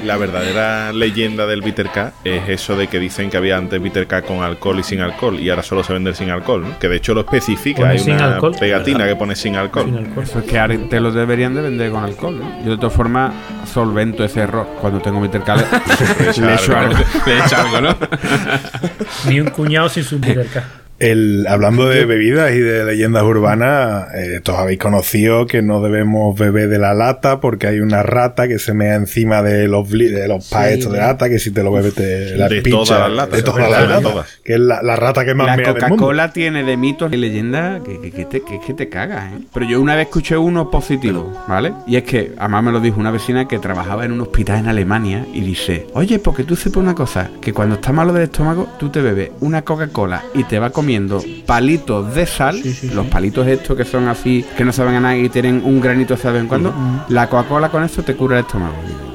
La verdadera leyenda del Bitter K es eso de que dicen que había antes Bitter K con alcohol y sin alcohol y ahora solo se vende el sin alcohol, ¿no? que de hecho lo especifica, hay sin una alcohol. pegatina que pone sin alcohol. Eso es que ahora te lo deberían de vender con alcohol. ¿no? Yo de todas formas solvento ese error. Cuando tengo mi tercal <laughs> le echo algo. Le echa algo, ¿no? Ni un cuñado sin su bitter K. El, hablando de bebidas y de leyendas urbanas, eh, todos habéis conocido que no debemos beber de la lata porque hay una rata que se mea encima de los, de los paetos de de- lata que si te lo bebes te la de pincha, todas las latas, de todas las latas, que es la, la rata que más La mea del mundo. Coca-Cola tiene de mitos y leyendas que, que, que te, que, que te cagas, ¿eh? Pero yo una vez escuché uno positivo, ¿vale? Y es que, además me lo dijo una vecina que trabajaba en un hospital en Alemania y dice, oye, porque tú sepas una cosa, que cuando estás malo del estómago, tú te bebes una Coca-Cola y te vas comiendo palitos de sal, los palitos estos que son así, que no saben a nada y tienen un granito de vez en cuando, la Coca-Cola con eso te cura el estómago.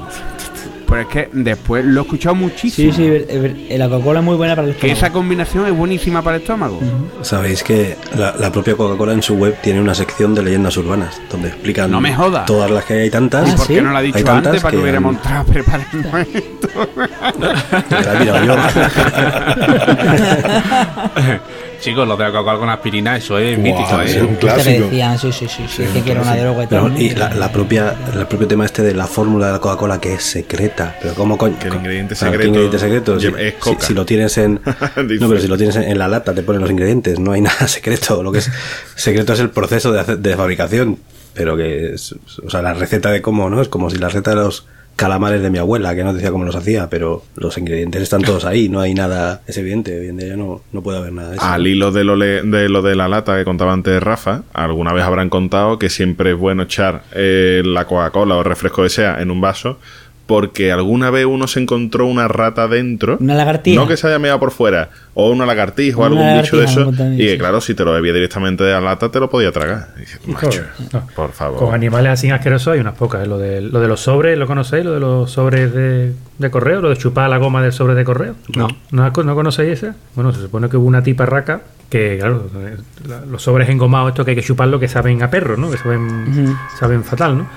Pero es que después lo he escuchado muchísimo. Sí, sí, la Coca-Cola es muy buena para el Que estómago. esa combinación es buenísima para el estómago. Sabéis que la, la propia Coca-Cola en su web tiene una sección de leyendas urbanas donde explican No me jodas. todas las que hay, tantas. ¿Y por qué no lo ha dicho antes para que, hubiera han- montado preparando esto? <laughs> Mira, yo- <laughs> Chicos, lo de la Coca-Cola con aspirina, eso es mítico, ¿eh? Te decían, sí, sí, sí, sí, que era una droga y y la, la propia, el propio tema este de la fórmula de la Coca-Cola que es secreta. Pero ¿cómo coño? Que el ingrediente Claro, ¿qué secreto ingrediente secreto? Si, es coca. lo tienes en. No, pero si lo tienes en, <laughs> en la lata, te ponen los ingredientes. No hay <laughs> nada secreto. Lo que es secreto es el proceso de, de fabricación. Pero que es. O sea, la receta de cómo, ¿no? Es como si la receta de los calamares de mi abuela, que no decía cómo los hacía, pero los ingredientes están todos ahí. No hay nada. Es evidente. Hoy en no, no puede haber nada de eso. Al hilo de lo, le- de lo de la lata que contaba antes Rafa, alguna vez habrán contado que siempre es bueno echar eh, la Coca-Cola o refresco que sea en un vaso, porque alguna vez uno se encontró una rata dentro. Una lagartija. No que se haya meado por fuera, o una lagartija o Una algún bicho de eso. Y que sí. claro, si te lo bebía directamente de la lata, te lo podía tragar. Y dices, macho, No. por favor. Con animales así asquerosos hay unas pocas. ¿eh? Lo, de, lo de los sobres, ¿lo conocéis? Lo de los sobres de, de correo, lo de chupar la goma del sobre de correo. No. ¿No, ¿No conocéis esa? Bueno, se supone que hubo una tipa raca que, claro, eh, la- los sobres engomados, estos que hay que chuparlo, que saben a perro, ¿no? Que saben, saben fatal, ¿no?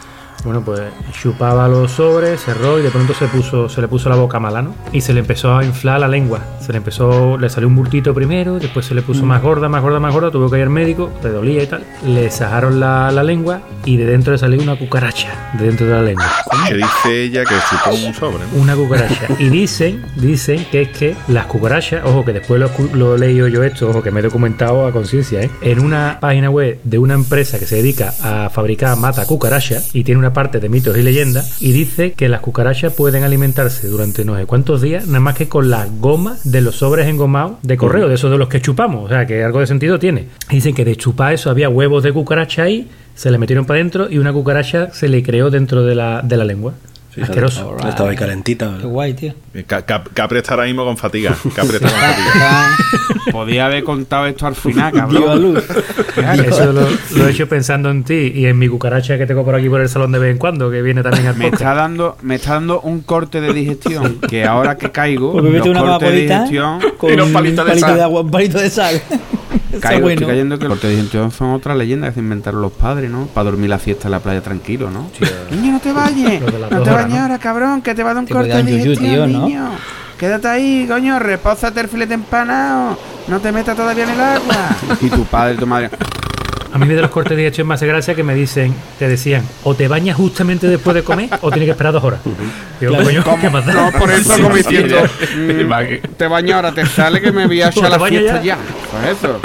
Bueno, pues chupaba los sobres, cerró y de pronto se puso, se le puso la boca mala, ¿no? Y se le empezó a inflar la lengua. Se le empezó, le salió un bultito primero, después se le puso Mm. más gorda, más gorda, más gorda, tuvo que ir al médico, le dolía y tal. Le sajaron la, la lengua y de dentro le salió una cucaracha, de dentro de la lengua. Que dice ella que chupó un sobre. ¿no? Una cucaracha. Y dicen, dicen que es que las cucarachas, ojo que después lo, lo he leído yo esto, ojo que me he documentado a conciencia, ¿eh? en una página web de una empresa que se dedica a fabricar mata cucarachas y tiene una parte de mitos y leyendas y dice que las cucarachas pueden alimentarse durante no sé cuántos días nada más que con la goma de los sobres engomados de correo, de esos de los que chupamos, o sea que algo de sentido tiene. Dicen que de chupar eso había huevos de cucaracha ahí, se le metieron para adentro y una cucaracha se le creó dentro de la, de la lengua. Fíjate, Asqueroso. Estaba ahí calentita. Qué guay, tío. Ca- Cap- Capri está ahora mismo con fatiga. <laughs> Capri está con fatiga. Podía haber contado esto al final, <laughs> cabrón. luz. Eso lo, lo he hecho pensando en ti y en mi cucaracha que tengo por aquí por el salón de vez en cuando, que viene también al Me podcast. está dando, me está dando un corte de digestión. Que ahora que caigo, Pues los una cortes de digestión. con Y un palitos palito de de, sal. agua, un palito de sal. <laughs> Caigo, bueno. estoy cayendo que los digestión son otra leyenda que se inventaron los padres, ¿no? Para dormir la fiesta en la playa tranquilo, ¿no? Niño, no te bañes. No te horas, bañes ¿no? ahora, cabrón, que te va a dar un Te corte de digestión, tío, ¿no? niño. Quédate ahí, coño, repósate el filete empanado. No te metas todavía en el agua. <laughs> y tu padre, tu madre. A mí de los cortes de digestión me hace gracia que me dicen, te decían, o te bañas justamente después de comer o tienes que esperar dos horas. Digo, coño, ¿qué más da? No, por eso Sí, mm, te baño ahora, te sale que me voy a echar ¿Te a la fiesta ya? ya. Eso es eso.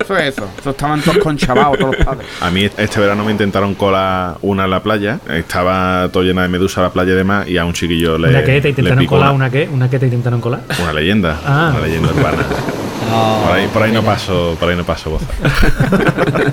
Eso es eso. Eso estaban todos conchavados, todos los padres. A mí este verano me intentaron colar una en la playa. Estaba todo llena de medusa la playa y demás. Y a un chiquillo le. ¿Una que te intentaron colar? Una, ¿Una qué? ¿Una que te intentaron colar? una leyenda. Ah. Una leyenda urbana. <laughs> No, Por ahí, por ahí no paso, por ahí no paso voz. <laughs>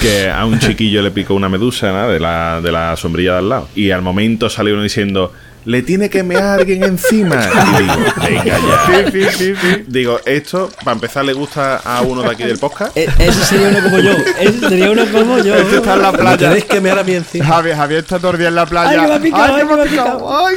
que a un chiquillo le picó una medusa ¿no? de, la, de la sombrilla de al lado. Y al momento salió uno diciendo. Le tiene que mear alguien encima. Y digo, <laughs> venga ya. Sí, sí, sí, sí. Digo, esto, para empezar, le gusta a uno de aquí del podcast. E- Ese sería uno como yo. Ese sería uno como yo. Este está en la playa. tenéis que mear a mí encima. Javier, Javier está todo el día en la playa. Ay, que me ha picado, ay, que me ha picado. Ay.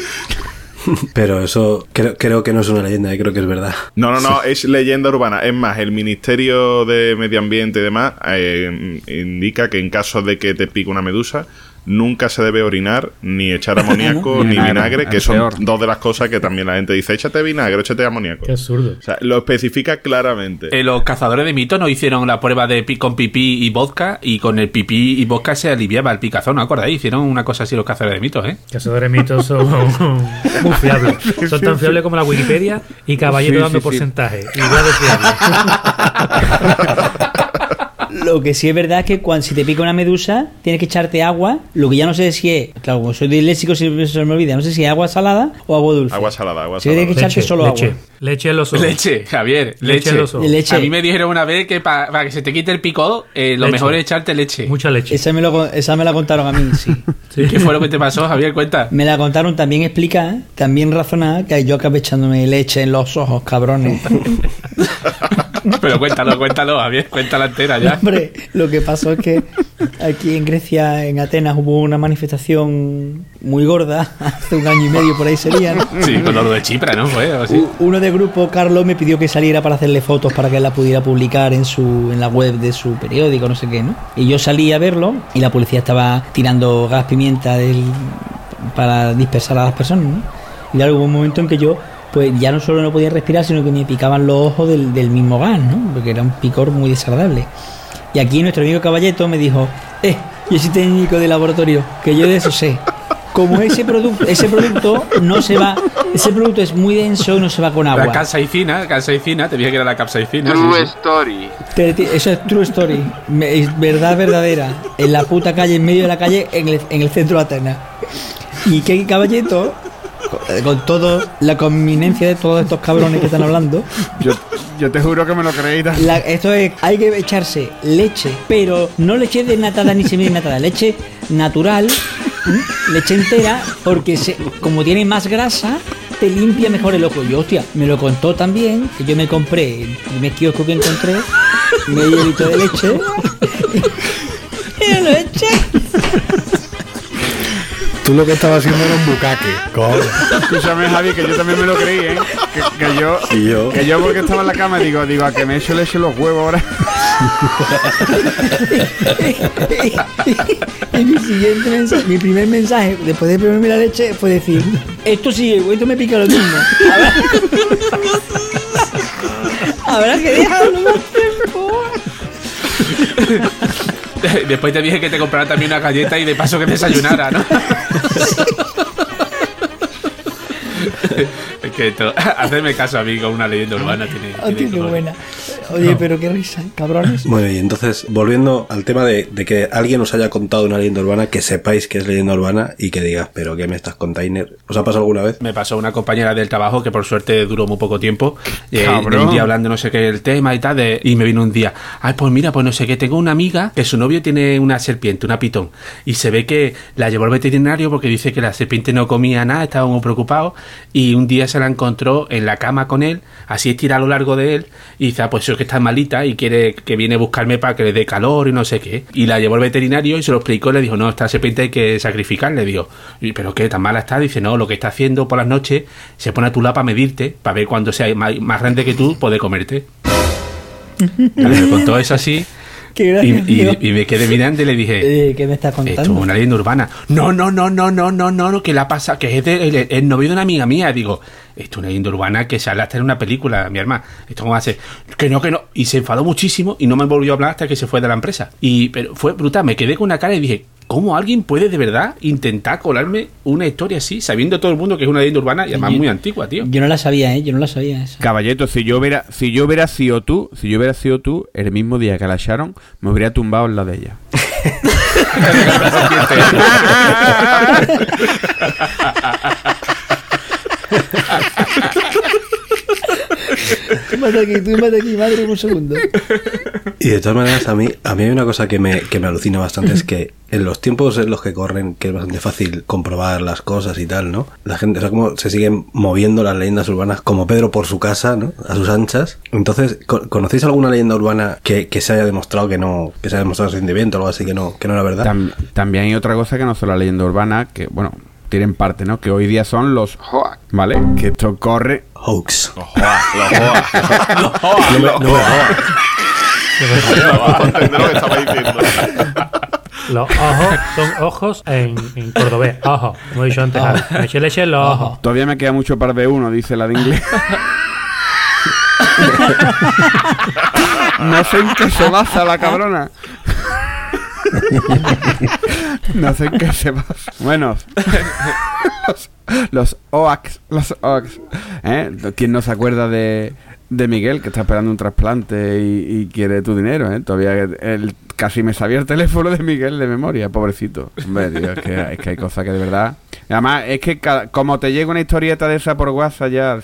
<laughs> Pero eso creo, creo que no es una leyenda, eh, creo que es verdad. No, no, no, es leyenda urbana. Es más, el Ministerio de Medio Ambiente y demás eh, indica que en caso de que te pique una medusa, nunca se debe orinar, ni echar <laughs> amoníaco, Ni ni vinagre, que son peor. dos de las cosas que también la gente dice, échate vinagre, échate amoníaco. Qué absurdo. O sea, lo especifica claramente. Eh, los cazadores de mitos nos hicieron la prueba de pi con pipí y vodka y con el pipí y vodka se aliviaba el picazón, ¿no acordáis? Hicieron una cosa así los cazadores de mitos, ¿eh? Cazadores de mitos son <laughs> muy fiables. Son tan fiables como la Wikipedia y Caballero Sí, dando sí. porcentaje. Igual de fiables. Lo que sí es verdad es que cuando si te pica una medusa, tienes que echarte agua. Lo que ya no sé si es, claro, como soy disléxico, siempre se me olvida. No sé si es agua salada o agua dulce. Agua salada, agua Sí, tienes que salada. echarte solo leche, agua. leche en los ojos. Leche, Javier, Leche leche. en los ojos. Leche. A mí me dijeron una vez que pa- para que se te quite el picor, eh, lo Leche. mejor es echarte leche. Mucha leche. Esa me, lo, esa me la contaron a mí, sí. <laughs> Sí. ¿Qué fue lo que te pasó, Javier? Cuenta. Me la contaron también explica, también razonada, que yo acabé echándome leche en los ojos, cabrones. <laughs> <laughs> Pero cuéntalo, cuéntalo, Javier, cuéntala entera ya. Hombre, lo que pasó es que aquí en Grecia, en Atenas, hubo una manifestación muy gorda, hace un año y medio por ahí sería, ¿no? Sí, con lo de Chipra, ¿no? Fue o Uno del grupo, Carlos, me pidió que saliera para hacerle fotos para que él la pudiera publicar en su en la web de su periódico, no sé qué, ¿no? Y yo salí a verlo y la policía estaba tirando gas pimienta del- para dispersar a las personas, ¿no? Y claro, hubo un momento en que yo pues ya no solo no podía respirar, sino que me picaban los ojos del, del mismo gas, ¿no? Porque era un picor muy desagradable. Y aquí nuestro amigo Caballeto me dijo, eh, yo soy técnico de laboratorio, que yo de eso sé. Como ese producto, ese producto no se va, ese producto es muy denso y no se va con La agua. capsaicina, capsaicina, te dije que era la capsaicina. True sí. story. Te- te- Eso es true story, Me- es verdad verdadera. En la puta calle, en medio de la calle, en el, en el centro de Atenas. Y que Caballeto, con, con todo la conminencia de todos estos cabrones que están hablando, Yo, yo te juro que me lo creí. La- esto es, hay que echarse leche, pero no leche desnatada ni semidesnatada, leche natural, leche entera, porque se, como tiene más grasa, te limpia mejor el ojo. Yo, hostia, me lo contó también, que yo me compré primer kiosco que encontré, medio litro de leche, <laughs> y lo eché. Tú lo que estabas haciendo era un bucaque. cojones. Escúchame, Javi, que yo también me lo creí, ¿eh? Que, que yo, Y yo. que yo porque estaba en la cama digo, digo, a que me echo leche los huevos ahora. <laughs> y mi siguiente mensaje, mi primer mensaje, después de beberme la leche, fue decir, esto sí, esto me pica lo mismo. Habrá, habrá que dejarlo más tiempo. <laughs> Después te dije que te comprara también una galleta y de paso que desayunara, ¿no? <laughs> <laughs> es que esto, hacerme caso a mí con una leyenda urbana tiene. Qué color. buena. Oye, pero qué risa, cabrones. Bueno, y entonces, volviendo al tema de, de que alguien os haya contado una leyenda urbana, que sepáis que es leyenda urbana y que digas, pero ¿qué me estás container? ¿Os ha pasado alguna vez? Me pasó una compañera del trabajo que por suerte duró muy poco tiempo. eh, un día hablando no sé qué el tema y tal, de- y me vino un día, ay, pues mira, pues no sé qué, tengo una amiga que su novio tiene una serpiente, una pitón, y se ve que la llevó al veterinario porque dice que la serpiente no comía nada, estaba muy preocupado, y un día se la encontró en la cama con él, así estirada a lo largo de él, y dice, ah, pues que está malita y quiere que viene a buscarme para que le dé calor y no sé qué. Y la llevó al veterinario y se lo explicó, y le dijo, no, esta serpiente hay que sacrificarle, digo, "¿Y pero qué, tan mala está, dice, no, lo que está haciendo por las noches, se pone a tu lado para medirte, para ver cuando sea más, grande que tú, poder comerte. <laughs> Me contó eso así. <laughs> Y, y- y me quedé mirando y le dije, Eh, ¿Qué me estás esto es contando? una leyenda urbana. No, no, no, no, no, no, no, no, que la pasa, que es el, el novio de una amiga mía. Digo, esto es una leyenda urbana que sale hasta en una película, mi hermana. Esto cómo va a ser. Que no, que no. Y se enfadó muchísimo y no me volvió a hablar hasta que se fue de la empresa. Y pero fue brutal, me quedé con una cara y dije, ¿cómo alguien puede de verdad intentar colarme una historia así, sabiendo todo el mundo que es una leyenda urbana y además Yo- muy antigua, tío? Yo no la sabía, ¿eh? Yo no la sabía esa. Caballeto, si yo hubiera, si yo hubiera sido tú, si yo hubiera sido tú, el mismo día que la echaron, me hubiera tumbado en la de ella. <laughs> <laughs> <laughs> Tú mate aquí, tú mate aquí, madre, un segundo. Y de todas maneras, a mí, a mí hay una cosa que me, que me alucina bastante, es que en los tiempos en los que corren, que es bastante fácil comprobar las cosas y tal, ¿no? La gente, o sea, como se siguen moviendo las leyendas urbanas, como Pedro por su casa, ¿no? A sus anchas. Entonces, ¿co- ¿conocéis alguna leyenda urbana que, que se haya demostrado que no, que se haya demostrado sentimiento o algo así que no, que no era verdad? Tam- también hay otra cosa que no son la leyenda urbana, que, bueno, tienen parte, ¿no? Que hoy día son los hoax, ¿vale? Que esto corre. Hoax. Los joa, los joa. <laughs> Los joa, No me- no me joa. No vas a entender lo que estaba diciendo. Los ojos son ojos en, en cordobés. Ojo, como he dicho antes. Me eché leche en los ojos. Todavía me queda mucho par de uno, dice la de inglés. <laughs> <laughs> no sé en qué se basa la cabrona. <laughs> no sé qué se basa. Bueno, los, los OAX, los OAX. ¿eh? ¿Quién no se acuerda de, de Miguel que está esperando un trasplante y, quiere tu dinero? ¿eh? Todavía él casi me sabía el teléfono de Miguel de memoria, pobrecito. Hombre, es, que, hay cosas que de verdad. Además, es que cada- como te llega una historieta de esa por WhatsApp ya.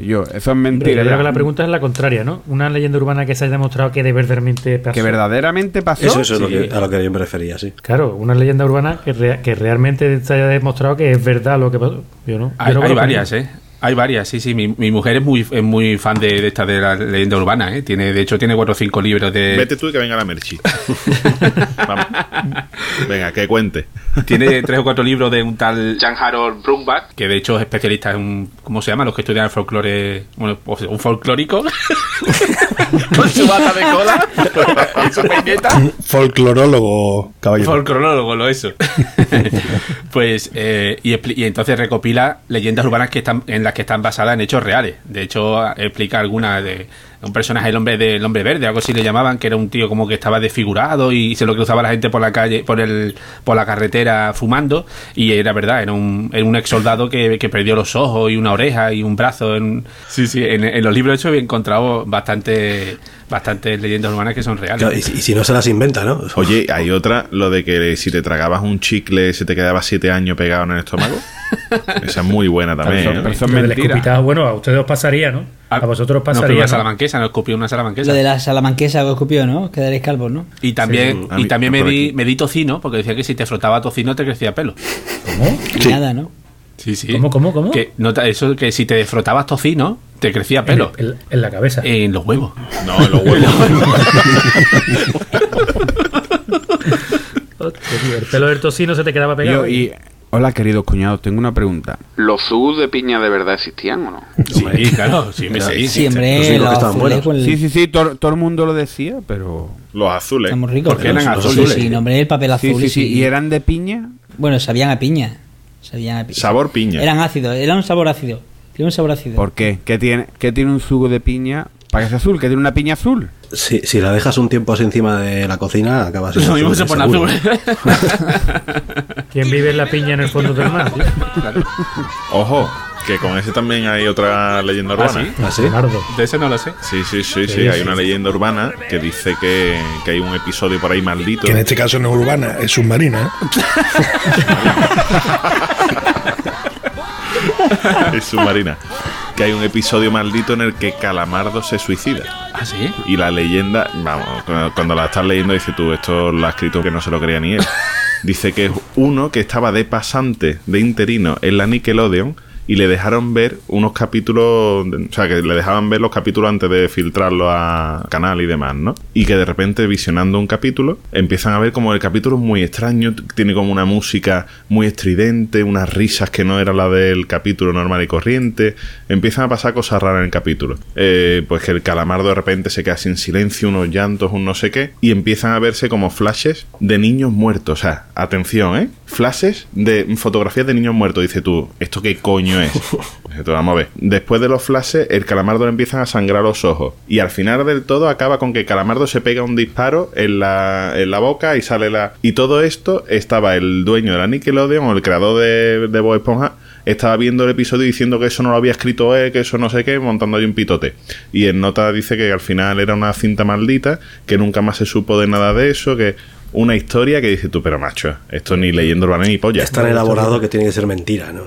Yo, eso es mentira. yo creo que la pregunta es la contraria, ¿no? Una leyenda urbana que se haya demostrado que de verdaderamente pasó. Que verdaderamente pasó. Eso, eso es lo que, a lo que yo me refería, sí. Claro, una leyenda urbana que, rea- que realmente se haya demostrado que es verdad lo que pasó. Yo no. yo Hay, no hay conozco varias, ¿eh? Hay varias, sí, sí. Mi, mi mujer es muy, es muy fan de, de esta de la leyenda urbana, ¿eh? Tiene, de hecho, tiene cuatro o cinco libros de... Vete tú y que venga la Merchi. <laughs> Vamos. Venga, que cuente. Tiene tres o cuatro libros de un tal Jan Harold Brunbach, que de hecho es especialista en, ¿cómo se llama? Los que estudian el folclore, bueno, un folclórico, <laughs> <laughs> con su bata de cola, y su peineta. Folclorólogo, caballero. Folclólogo, lo eso. <laughs> pues, eh, y, y entonces recopila leyendas urbanas que están en las que están basadas en hechos reales. De hecho, explica alguna de un personaje, el hombre del hombre verde, algo así le llamaban, que era un tío como que estaba desfigurado y se lo cruzaba la gente por la calle, por el, por la carretera fumando. Y era verdad, era un, era un ex soldado que, que perdió los ojos y una oreja y un brazo. En, sí, sí, en, en los libros hechos he encontrado bastante, bastantes leyendas urbanas que son reales. Claro, y, si- y si no se las inventa, ¿no? Oye, hay otra, lo de que si te tragabas un chicle se te quedaba siete años pegado en el estómago. <laughs> Esa es muy buena también. Pero eso- ¿eh? pero eso es Lo del mentira. escupitajo, bueno, a ustedes os pasaría, ¿no? A vosotros os No, pero pasaría. una salamanquesa, no escupió una salamanquesa. Lo de la salamanquesa que escupió, ¿no? Quedaréis calvos, ¿no? Y también, Sí, sí. y también me di, me di tocino, porque decía que si te frotaba tocino te crecía pelo. ¿Cómo? Nada, ¿no? Sí, sí. ¿Cómo, cómo, cómo? Que, no, eso que si te frotabas tocino, te crecía En, pelo. en- en la cabeza. En los huevos. No, en los huevos. <laughs> Hostia, el pelo del tocino se te quedaba pegado. Yo, y, hola, queridos cuñados, tengo una pregunta. ¿Los zumos de piña de verdad existían o no? Sí, claro, sí, me sí, Sí, Los azules con el... Sí, sí, sí, todo, todo el mundo lo decía, pero... Los azules. Estamos ricos. Porque eran Los- azules. Sí, sí, no, hombre, el papel Sí, azul. sí, sí. ¿Y eran de piña? Bueno, sabían a piña. Sabían a piña. Sabor piña. Eran ácidos, era un sabor ácido. Tiene un sabor ácido. ¿Por qué? ¿Qué tiene, qué tiene un jugo de piña para que sea azul? ¿Que tiene una piña azul? Si, si la dejas un tiempo así encima de la cocina, acabas Lo mismo se pone azul. <laughs> ¿Quién vive en la piña en el fondo del mar? tío? Ojo, Que con ese también hay otra leyenda ¿Ah, urbana. sí? ¿Ah, sí? De ese no lo sé. Sí, sí, sí, ¿Qué sí. Hay una leyenda urbana que dice que, que hay un episodio por ahí maldito. Que en este caso no es urbana, es submarina. ¿eh? <laughs> <laughs> <laughs> es submarina. Que hay un episodio maldito en el que Calamardo se suicida. ¿Ah, sí? Y la leyenda, vamos, cuando- la estás leyendo, dice tú, esto lo ha escrito que no se lo creía ni él. Dice que es uno que estaba de pasante, de interino en la Nickelodeon y le dejaron ver unos capítulos, o sea, que le dejaban ver los capítulos antes de filtrarlo a canal y demás, ¿no? Y que de repente visionando un capítulo empiezan a ver como el capítulo es muy extraño, tiene como una música muy estridente, unas risas que no era la del capítulo normal y corriente, empiezan a pasar cosas raras en el capítulo. Eh, pues que el calamardo de repente se queda sin silencio, unos llantos, un no sé qué, y empiezan a verse como flashes de niños muertos, o sea, atención, ¿eh? Flashes de fotografías de niños muertos, dice tú, ¿esto qué coño es? <laughs> Vamos a ver. Después de los flashes, el calamardo le empiezan a sangrar los ojos. Y al final del todo acaba con que el calamardo se pega un disparo en la, en la boca y sale la. Y todo esto estaba el dueño de la Nickelodeon o el creador de, de Bob Esponja. Estaba viendo el episodio diciendo que eso no lo había escrito él, que eso no sé qué, montando ahí un pitote. Y en nota dice que al final era una cinta maldita, que nunca más se supo de nada de eso, que una historia que dice tú, pero macho, esto ni leyendo urbana ni polla. Es tan elaborado que tiene que ser mentira, ¿no?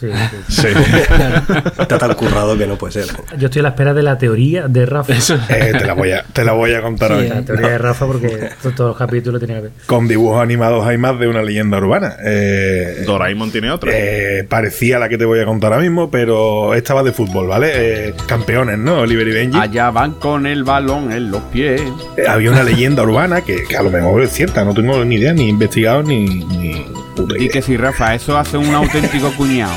Sí, sí. Sí. <laughs> Está tan currado que no puede ser. Yo estoy a la espera de la teoría de Rafa. <laughs> Eh, te, la voy a, te la voy a contar hoy. La teoría de Rafa, porque to- todos los capítulos tienen que ver. Con dibujos animados hay más de una leyenda urbana. Eh, Doraemon tiene otra. eh, parecía la que te voy a contar ahora mismo, pero esta va de fútbol, ¿vale? Eh, campeones, ¿no? Oliver y Benji. Allá van con el balón en los pies. Eh, había una leyenda urbana que, que a lo mejor es cierta, no tengo ni idea, ni investigado, ni, ni puta Y que si Rafa, eso hace un auténtico cuñado.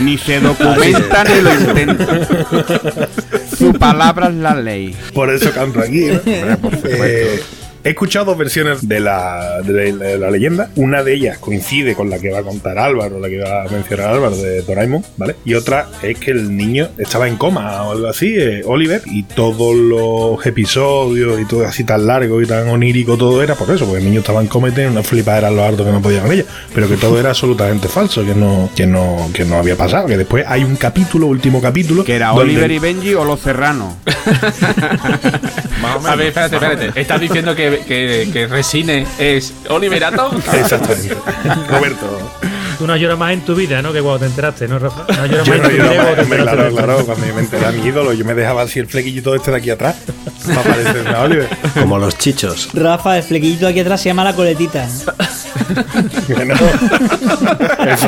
Ni se <laughs> documenta ni lo intenta. Su palabra es la ley. Por eso canto aquí. ¿no? por supuesto. Eh, he escuchado dos versiones de la, de, la, de la leyenda. Una de ellas coincide con la que va a contar Álvaro, la que va a mencionar Álvaro de Doraemon, ¿vale? Y otra es que el niño estaba en coma o algo así, eh, Oliver, y todos los episodios y todo así tan largo y tan onírico todo era por eso, porque el niño estaba en coma y tenía una flipadera en los hartos que no podía con ella. Pero que todo era absolutamente falso, que no, que no, que no había pasado. Que después hay un capítulo, último capítulo. Que era donde- Oliver y Benji o los serranos. <laughs> <laughs> Más o A ver, espérate, espérate. ¿Estás diciendo que, que, que Resine es Oliverato? <laughs> Exactamente. Roberto. Tú no lloras más en tu vida, ¿no? Que cuando te enteraste, ¿no, Rafa? No lloras Yo más no en tu vida más, hombre, claro, de claro, cuando yo me enteré a mi ídolo, yo me dejaba así el flequillito este de aquí atrás para parecerme a Oliver. Como los chichos. Rafa, el flequillito aquí atrás se llama la coletita. Eso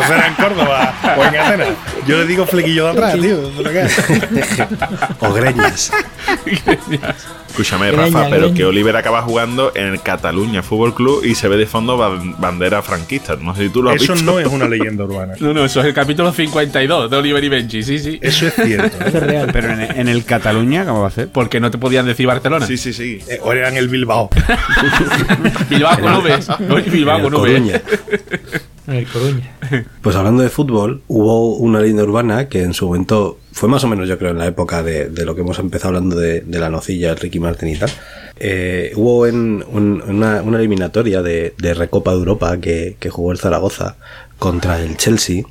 será en Córdoba o en Atenas. Yo le digo flequillo de atrás, tío. <laughs> O greñas. Escúchame, Greña, Rafa, pero greña. que Oliver acaba jugando en el Cataluña Fútbol Club y se ve de fondo ban- bandera franquista. No sé si tú lo has Eso visto. no es una leyenda urbana. No, no, eso es el capítulo 52 de Oliver y Benji, sí, sí. Eso es cierto. Eso es real. Pero en, en el Cataluña, ¿cómo va a ser? Porque no te podían decir Barcelona. Sí, sí, sí. Eh, O era en el Bilbao. <laughs> Bilbao con nubes. Bilbao En con. Coruña. En el Coruña. Pues hablando de fútbol, hubo una leyenda urbana que en su momento fue más o menos, yo creo, en la época de, de lo que hemos empezado hablando de, de la nocilla, el Ricky Martin y tal. Eh, hubo en un- una, una eliminatoria de, de Recopa de Europa que, que jugó el Zaragoza contra el Chelsea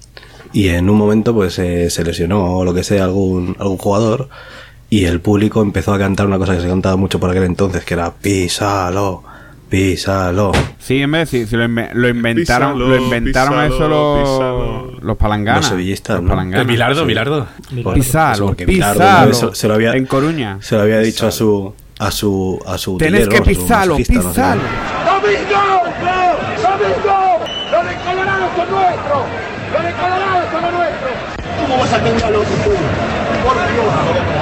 y en un momento pues eh, se lesionó lo que sea algún, algún jugador y el público empezó a cantar una cosa que se cantaba mucho por aquel entonces que era písalo, písalo. Sí, en vez de decir, si lo, inve- lo inventaron, Písalo, lo inventaron písalo, eso los, písalo. los palanganas. Los sevillistas, Los ¿no? palanganas. Eh, Bilardo, Sí. Bilardo. Pisalo. ¿no? Se- se lo había- En Coruña. Se lo había dicho a su a su a su Tenés que a pisarlo, pisalo. ¡Domingo! ¡Domingo! ¡Los de Colorado son nuestros! ¡Los de Colorado son los nuestros! ¿Cómo vas a tener otro tú? Por Dios.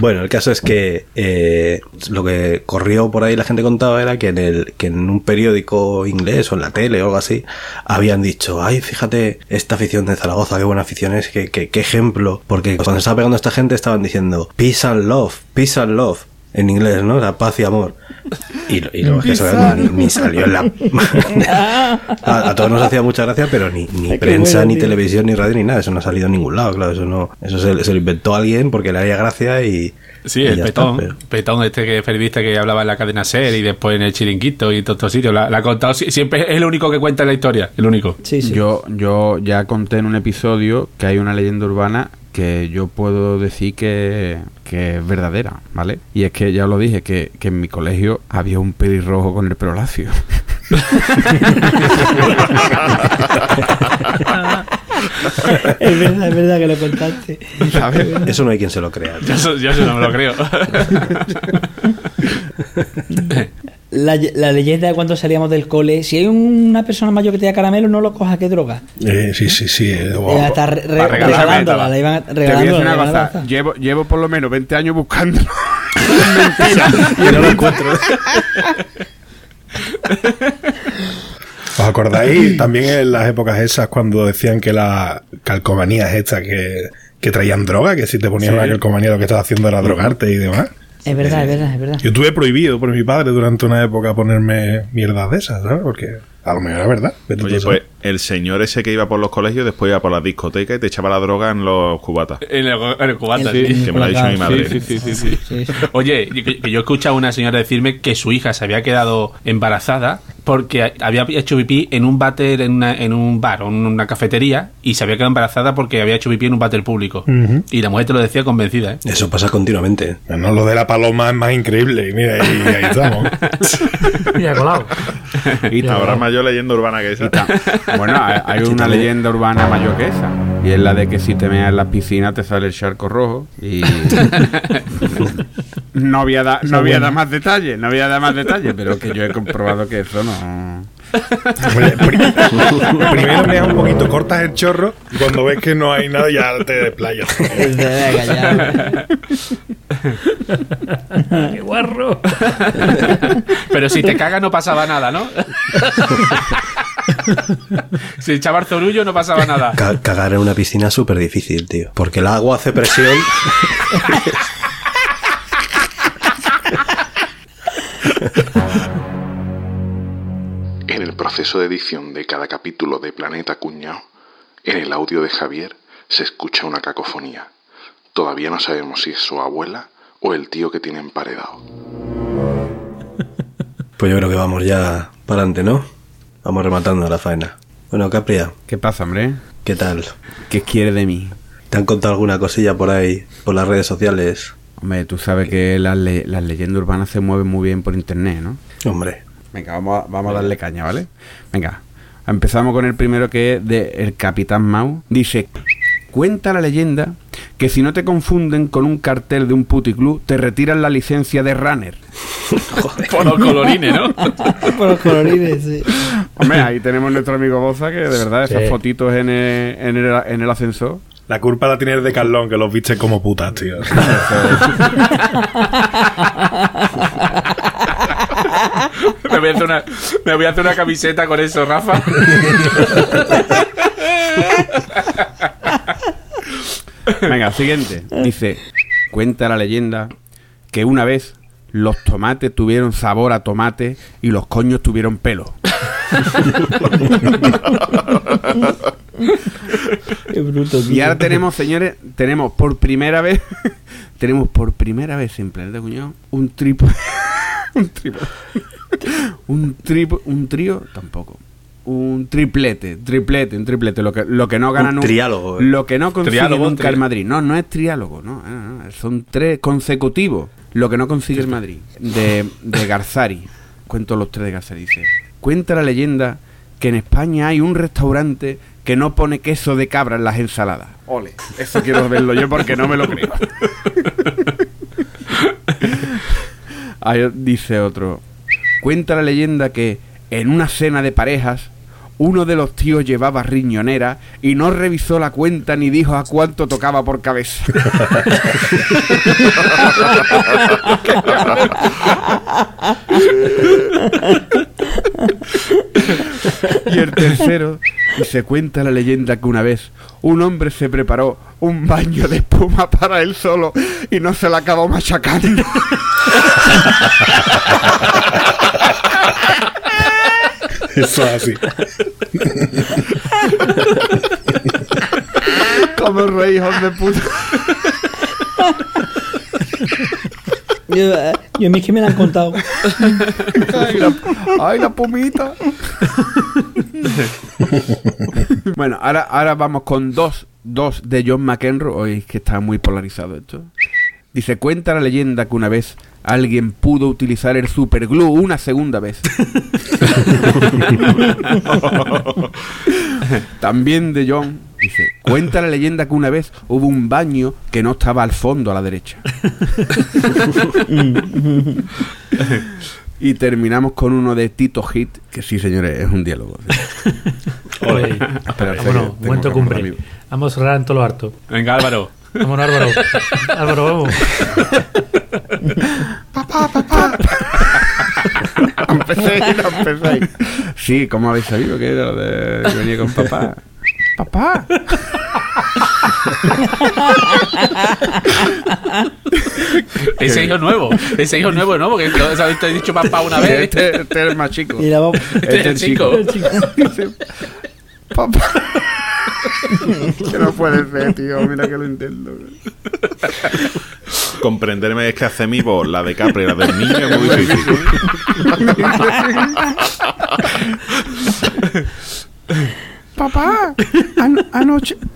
Bueno, el caso es que eh, lo que corrió por ahí la gente contaba era que en el que en un periódico inglés o en la tele o algo así habían dicho, ay, fíjate esta afición de Zaragoza, qué buena afición es, qué, qué- qué ejemplo, porque cuando estaba pegando esta gente estaban diciendo peace and love, peace and love. En inglés, ¿no? La paz y amor. Y, y luego es que ni, ni salió en la... <laughs> a, a todos nos hacía mucha gracia, pero ni, prensa, bueno, ni tío. televisión, ni radio, ni nada. Eso no ha salido en ningún lado, claro. Eso no eso se, se lo inventó alguien porque le haría gracia y... Sí, y el petón, está, pero- petón este que periodista que hablaba en la cadena SER y después en el chiringuito y en todos estos sitios. La, la ha contado, si- siempre es el único que cuenta la historia, el único. Sí, sí. Yo, yo ya conté en un episodio que hay una leyenda urbana que yo puedo decir que, que es verdadera, ¿vale? Y es que ya lo dije, que, que en mi colegio había un pelirrojo con el pelo lacio. <laughs> es verdad, es verdad que lo contaste. ¿Sabes? Eso no hay quien se lo crea. Yo eso, yo eso no me lo creo. <laughs> La, la leyenda de cuando salíamos del cole, si hay una persona mayor que te da caramelo, no lo cojas, que droga. Eh, sí, sí, sí. eh, oh, hasta re- regalándola, la iban regalándola. la llevo, llevo por lo menos 20 años buscando. <laughs> <laughs> Y no lo encuentro. ¿Os acordáis también en las épocas esas cuando decían que las calcomanías estas que, que traían droga, que si te ponías una calcomanía lo que estabas haciendo era drogarte y demás? Es verdad, es verdad, es verdad. Yo tuve prohibido por mi padre durante una época ponerme mierdas de esas, ¿sabes? Porque a lo mejor era verdad. Oye, pues el señor ese que iba por los colegios después iba por las discotecas y te echaba la droga en los cubatas. En el, en el cubata, El- sí. Que me lo ha dicho mi madre. Sí, sí, sí, sí, sí. Sí, sí. <laughs> Oye, que, yo he escuchado a una señora decirme que su hija se había quedado embarazada porque había hecho pipí en un váter, en, una- en un bar o en una cafetería y se había quedado embarazada porque había hecho pipí en un váter público. Y la mujer te lo decía convencida, ¿eh? Eso pasa continuamente. No, lo de la paloma es más increíble. Y mira, y ahí estamos. <laughs> Y ha colado. Y ta- Habrá mayor leyenda urbana que esa. <laughs> Bueno, hay, una leyenda urbana mayor que esa. Y es la de que si te meas en la piscina te sale el charco rojo. Y. <laughs> no voy a dar no voy a dar más detalles, no voy a dar más detalles, pero que yo he comprobado que eso no. <laughs> Primero me das un poquito, cortas el chorro y cuando ves que no hay nada ya te desplayas. <laughs> ¡Qué guarro! <laughs> Pero si te cagas no pasaba nada, ¿no? si echaba zorullo no pasaba nada. Ca- cagar en una piscina es súper difícil, tío. Porque el agua hace presión. Proceso de edición de cada capítulo de Planeta Cuñao, en el audio de Javier se escucha una cacofonía. Todavía no sabemos si es su abuela o el tío que tiene emparedado. <laughs> Pues yo creo que vamos ya para adelante, ¿no? Vamos rematando la faena. Bueno, Capria, ¿Qué pasa, hombre? ¿qué tal? ¿Qué quiere de mí? ¿Te han contado alguna cosilla por ahí, por las redes sociales? Hombre, tú sabes que las, le- las leyendas urbanas se mueven muy bien por internet, ¿no? Hombre, Venga, vamos a, vamos a darle caña, ¿vale? Venga, empezamos con el primero que es de El Capitán Mau. Dice, cuenta la leyenda que si no te confunden con un cartel de un puticlub, te retiran la licencia de runner. <laughs> Por los colorines, ¿no? <laughs> Por los colorines, sí. Hombre, ahí tenemos nuestro amigo Boza, que de verdad esas Sí. fotitos en el, en el, en el ascensor. La culpa la tiene el de Carlón, que los viste como putas, tío. <laughs> <laughs> Me voy, a hacer una, me voy a hacer una camiseta con eso, Rafa. <laughs> Venga, siguiente. Dice, cuenta la leyenda que una vez los tomates tuvieron sabor a tomate y los coños tuvieron pelo. Qué bruto, tío. Y ahora tenemos, señores, tenemos por primera vez, <laughs> tenemos por primera vez en Planeta Cuñado un tripo, un tripo, <laughs> un tripo, un trío, tampoco, un triplete, triplete, un triplete, lo que, lo que no gana Un nunca, triálogo, eh. lo que no consigue Triálogo, nunca tri- el Madrid, no, no es triálogo, no, son tres consecutivos, lo que no consigue el Madrid, de, de Garzari, cuento los tres de Garzari, dice, cuenta la leyenda que en España hay un restaurante que no pone queso de cabra en las ensaladas. Ole, eso quiero verlo yo porque no me lo creo. <laughs> Ahí dice otro. Cuenta la leyenda que en una cena de parejas uno de los tíos llevaba riñonera y no revisó la cuenta ni dijo a cuánto tocaba por cabeza. <laughs> <laughs> <laughs> y el tercero, y se cuenta la leyenda que una vez un hombre se preparó un baño de espuma para él solo y no se la acabó machacando. <laughs> Eso es así. Como rey, hijos de puta. <laughs> Yo, eh, yo a mí es que me la han contado. Ay, la, ay, la pumita. bueno, ahora, ahora vamos con dos, dos de John McEnroe. Hoy es que está muy polarizado esto. Dice, cuenta la leyenda que una vez alguien pudo utilizar el superglue una segunda vez. <laughs> También de John dice, cuenta la leyenda que una vez hubo un baño que no estaba al fondo a la derecha. <laughs> y terminamos con uno de Tito Hit, que sí, señores, es un diálogo. Oye, Espera, vámonos, que momento cumbre. amigo. Vamos a cerrar en todo lo harto. Venga, Álvaro. Vámonos, Álvaro. <laughs> Álvaro, vamos. empecé, no empecé. Sí, ¿cómo habéis sabido que era lo de que venía con papá? Papá. <laughs> Ese hijo nuevo. Ese hijo nuevo, ¿no? Porque todos habéis dicho papá una vez. Este, este es el más chico. La vamos- Este es el chico. <laughs> Dice, papá. <laughs> que no puede ser, tío. Mira que lo intento. Comprenderme es que hace mi voz, la de Capri y la del niño es muy difícil. Papá, an- anoche. <laughs>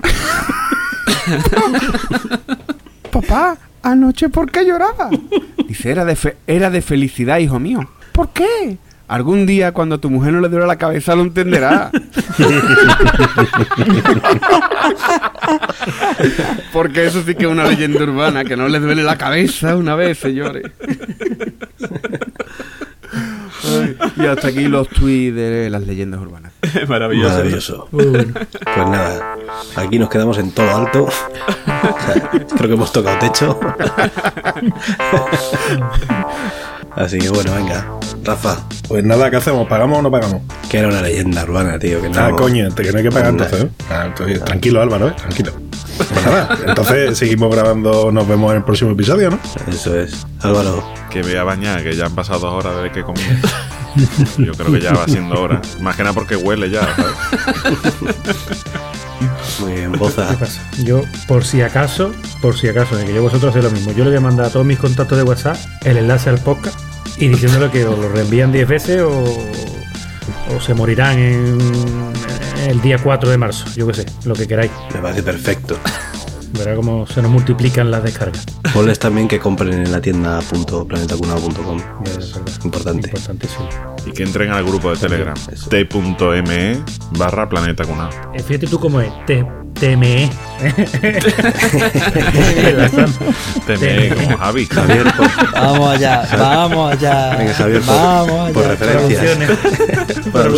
Papá, anoche, ¿por qué lloraba? Dice, era de, fe- era de felicidad, hijo mío. ¿Por qué? Algún día, cuando a tu mujer no le duele la cabeza, lo entenderá. <laughs> Porque eso sí que es una leyenda urbana, que no le duele la cabeza una vez, señores. <laughs> Y hasta aquí los tweets de las leyendas urbanas. <laughs> Maravilloso. Maravilloso. Pues nada, aquí nos quedamos en todo alto. <laughs> Creo que hemos tocado techo. <laughs> Así que bueno, venga, Rafa. Pues nada, ¿qué hacemos? ¿Pagamos o no pagamos? Que era una leyenda urbana, tío. Que no, Ah, coño, te- que no hay que pagar entonces, ¿eh? Ah, entonces, tranquilo, Álvaro, ¿eh? Tranquilo. Pues nada, entonces seguimos grabando, nos vemos en el próximo episodio, ¿no? Eso es. Álvaro. Que voy a bañar, que ya han pasado dos horas desde que comí. Yo creo que ya va siendo hora. Más que nada porque huele ya, ¿sabes? Muy bien, Boza. ¿Qué pasa? Yo, por si acaso, por si acaso, de que yo vosotros hacéis lo mismo, yo le voy a mandar a todos mis contactos de WhatsApp el enlace al podcast y diciéndole que os lo reenvían 10 veces o, o se morirán en, en el día 4 de marzo, yo qué sé, lo que queráis. Me parece perfecto. Verá cómo se nos multiplican las descargas. Ponles también que compren en la tienda planetacunao.com. Es importante. Importantísimo. Y que entren al grupo de Telegram. t.me barra planeta cunao. Eh, Fíjate tú cómo es. Te. Teme como Javi. <laughs> Javier, por, Vamos allá, vamos allá. Venga, Javier, por- vamos allá. por referencias. Por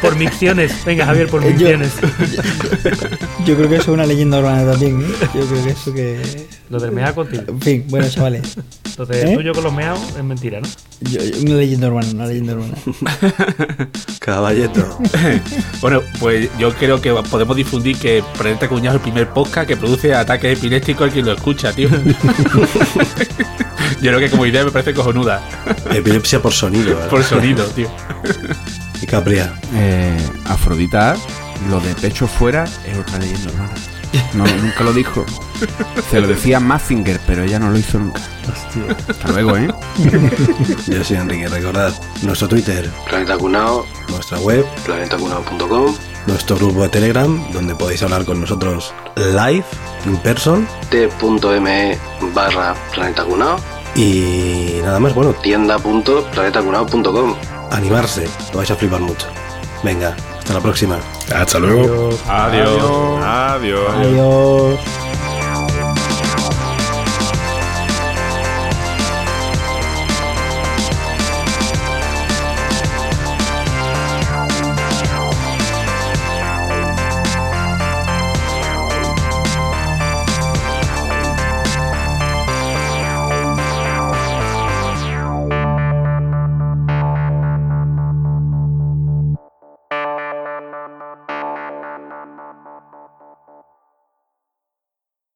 por micciones. Venga, Javier, por Eh, yo- micciones. <laughs> Yo creo que eso es una leyenda urbana también, ¿eh? Yo creo que eso que... Lo del mea contigo. En fin, bueno, chavales. Entonces, ¿Eh? el tuyo con los meados es mentira, ¿no? Yo- yo- una leyenda urbana, una leyenda urbana. <laughs> Caballeto. Bueno, pues yo creo que podemos difundir que Planeta Cuñado es el primer podcast que produce ataques epilépticos al quien lo escucha, tío. <laughs> yo creo que como idea me parece cojonuda. Epilepsia por sonido. ¿verdad? Por sonido, tío. Y Capria. Eh, Afrodita, lo de pecho fuera es otra leyenda urbana. No, nunca lo dijo. Se lo decía Mazinger, pero ella no lo hizo nunca. Hasta luego, ¿eh? <laughs> Yo soy Enrique. Recordad nuestro Twitter, Planeta Cunao, nuestra web, planetacunao.com, nuestro grupo de Telegram, donde podéis hablar con nosotros live, in person, t.me barra planetacunao y nada más, bueno, tienda.planetacunao.com. Animarse, lo vais a flipar mucho. Venga, hasta la próxima. Hasta luego. Adiós. Adiós. Adiós.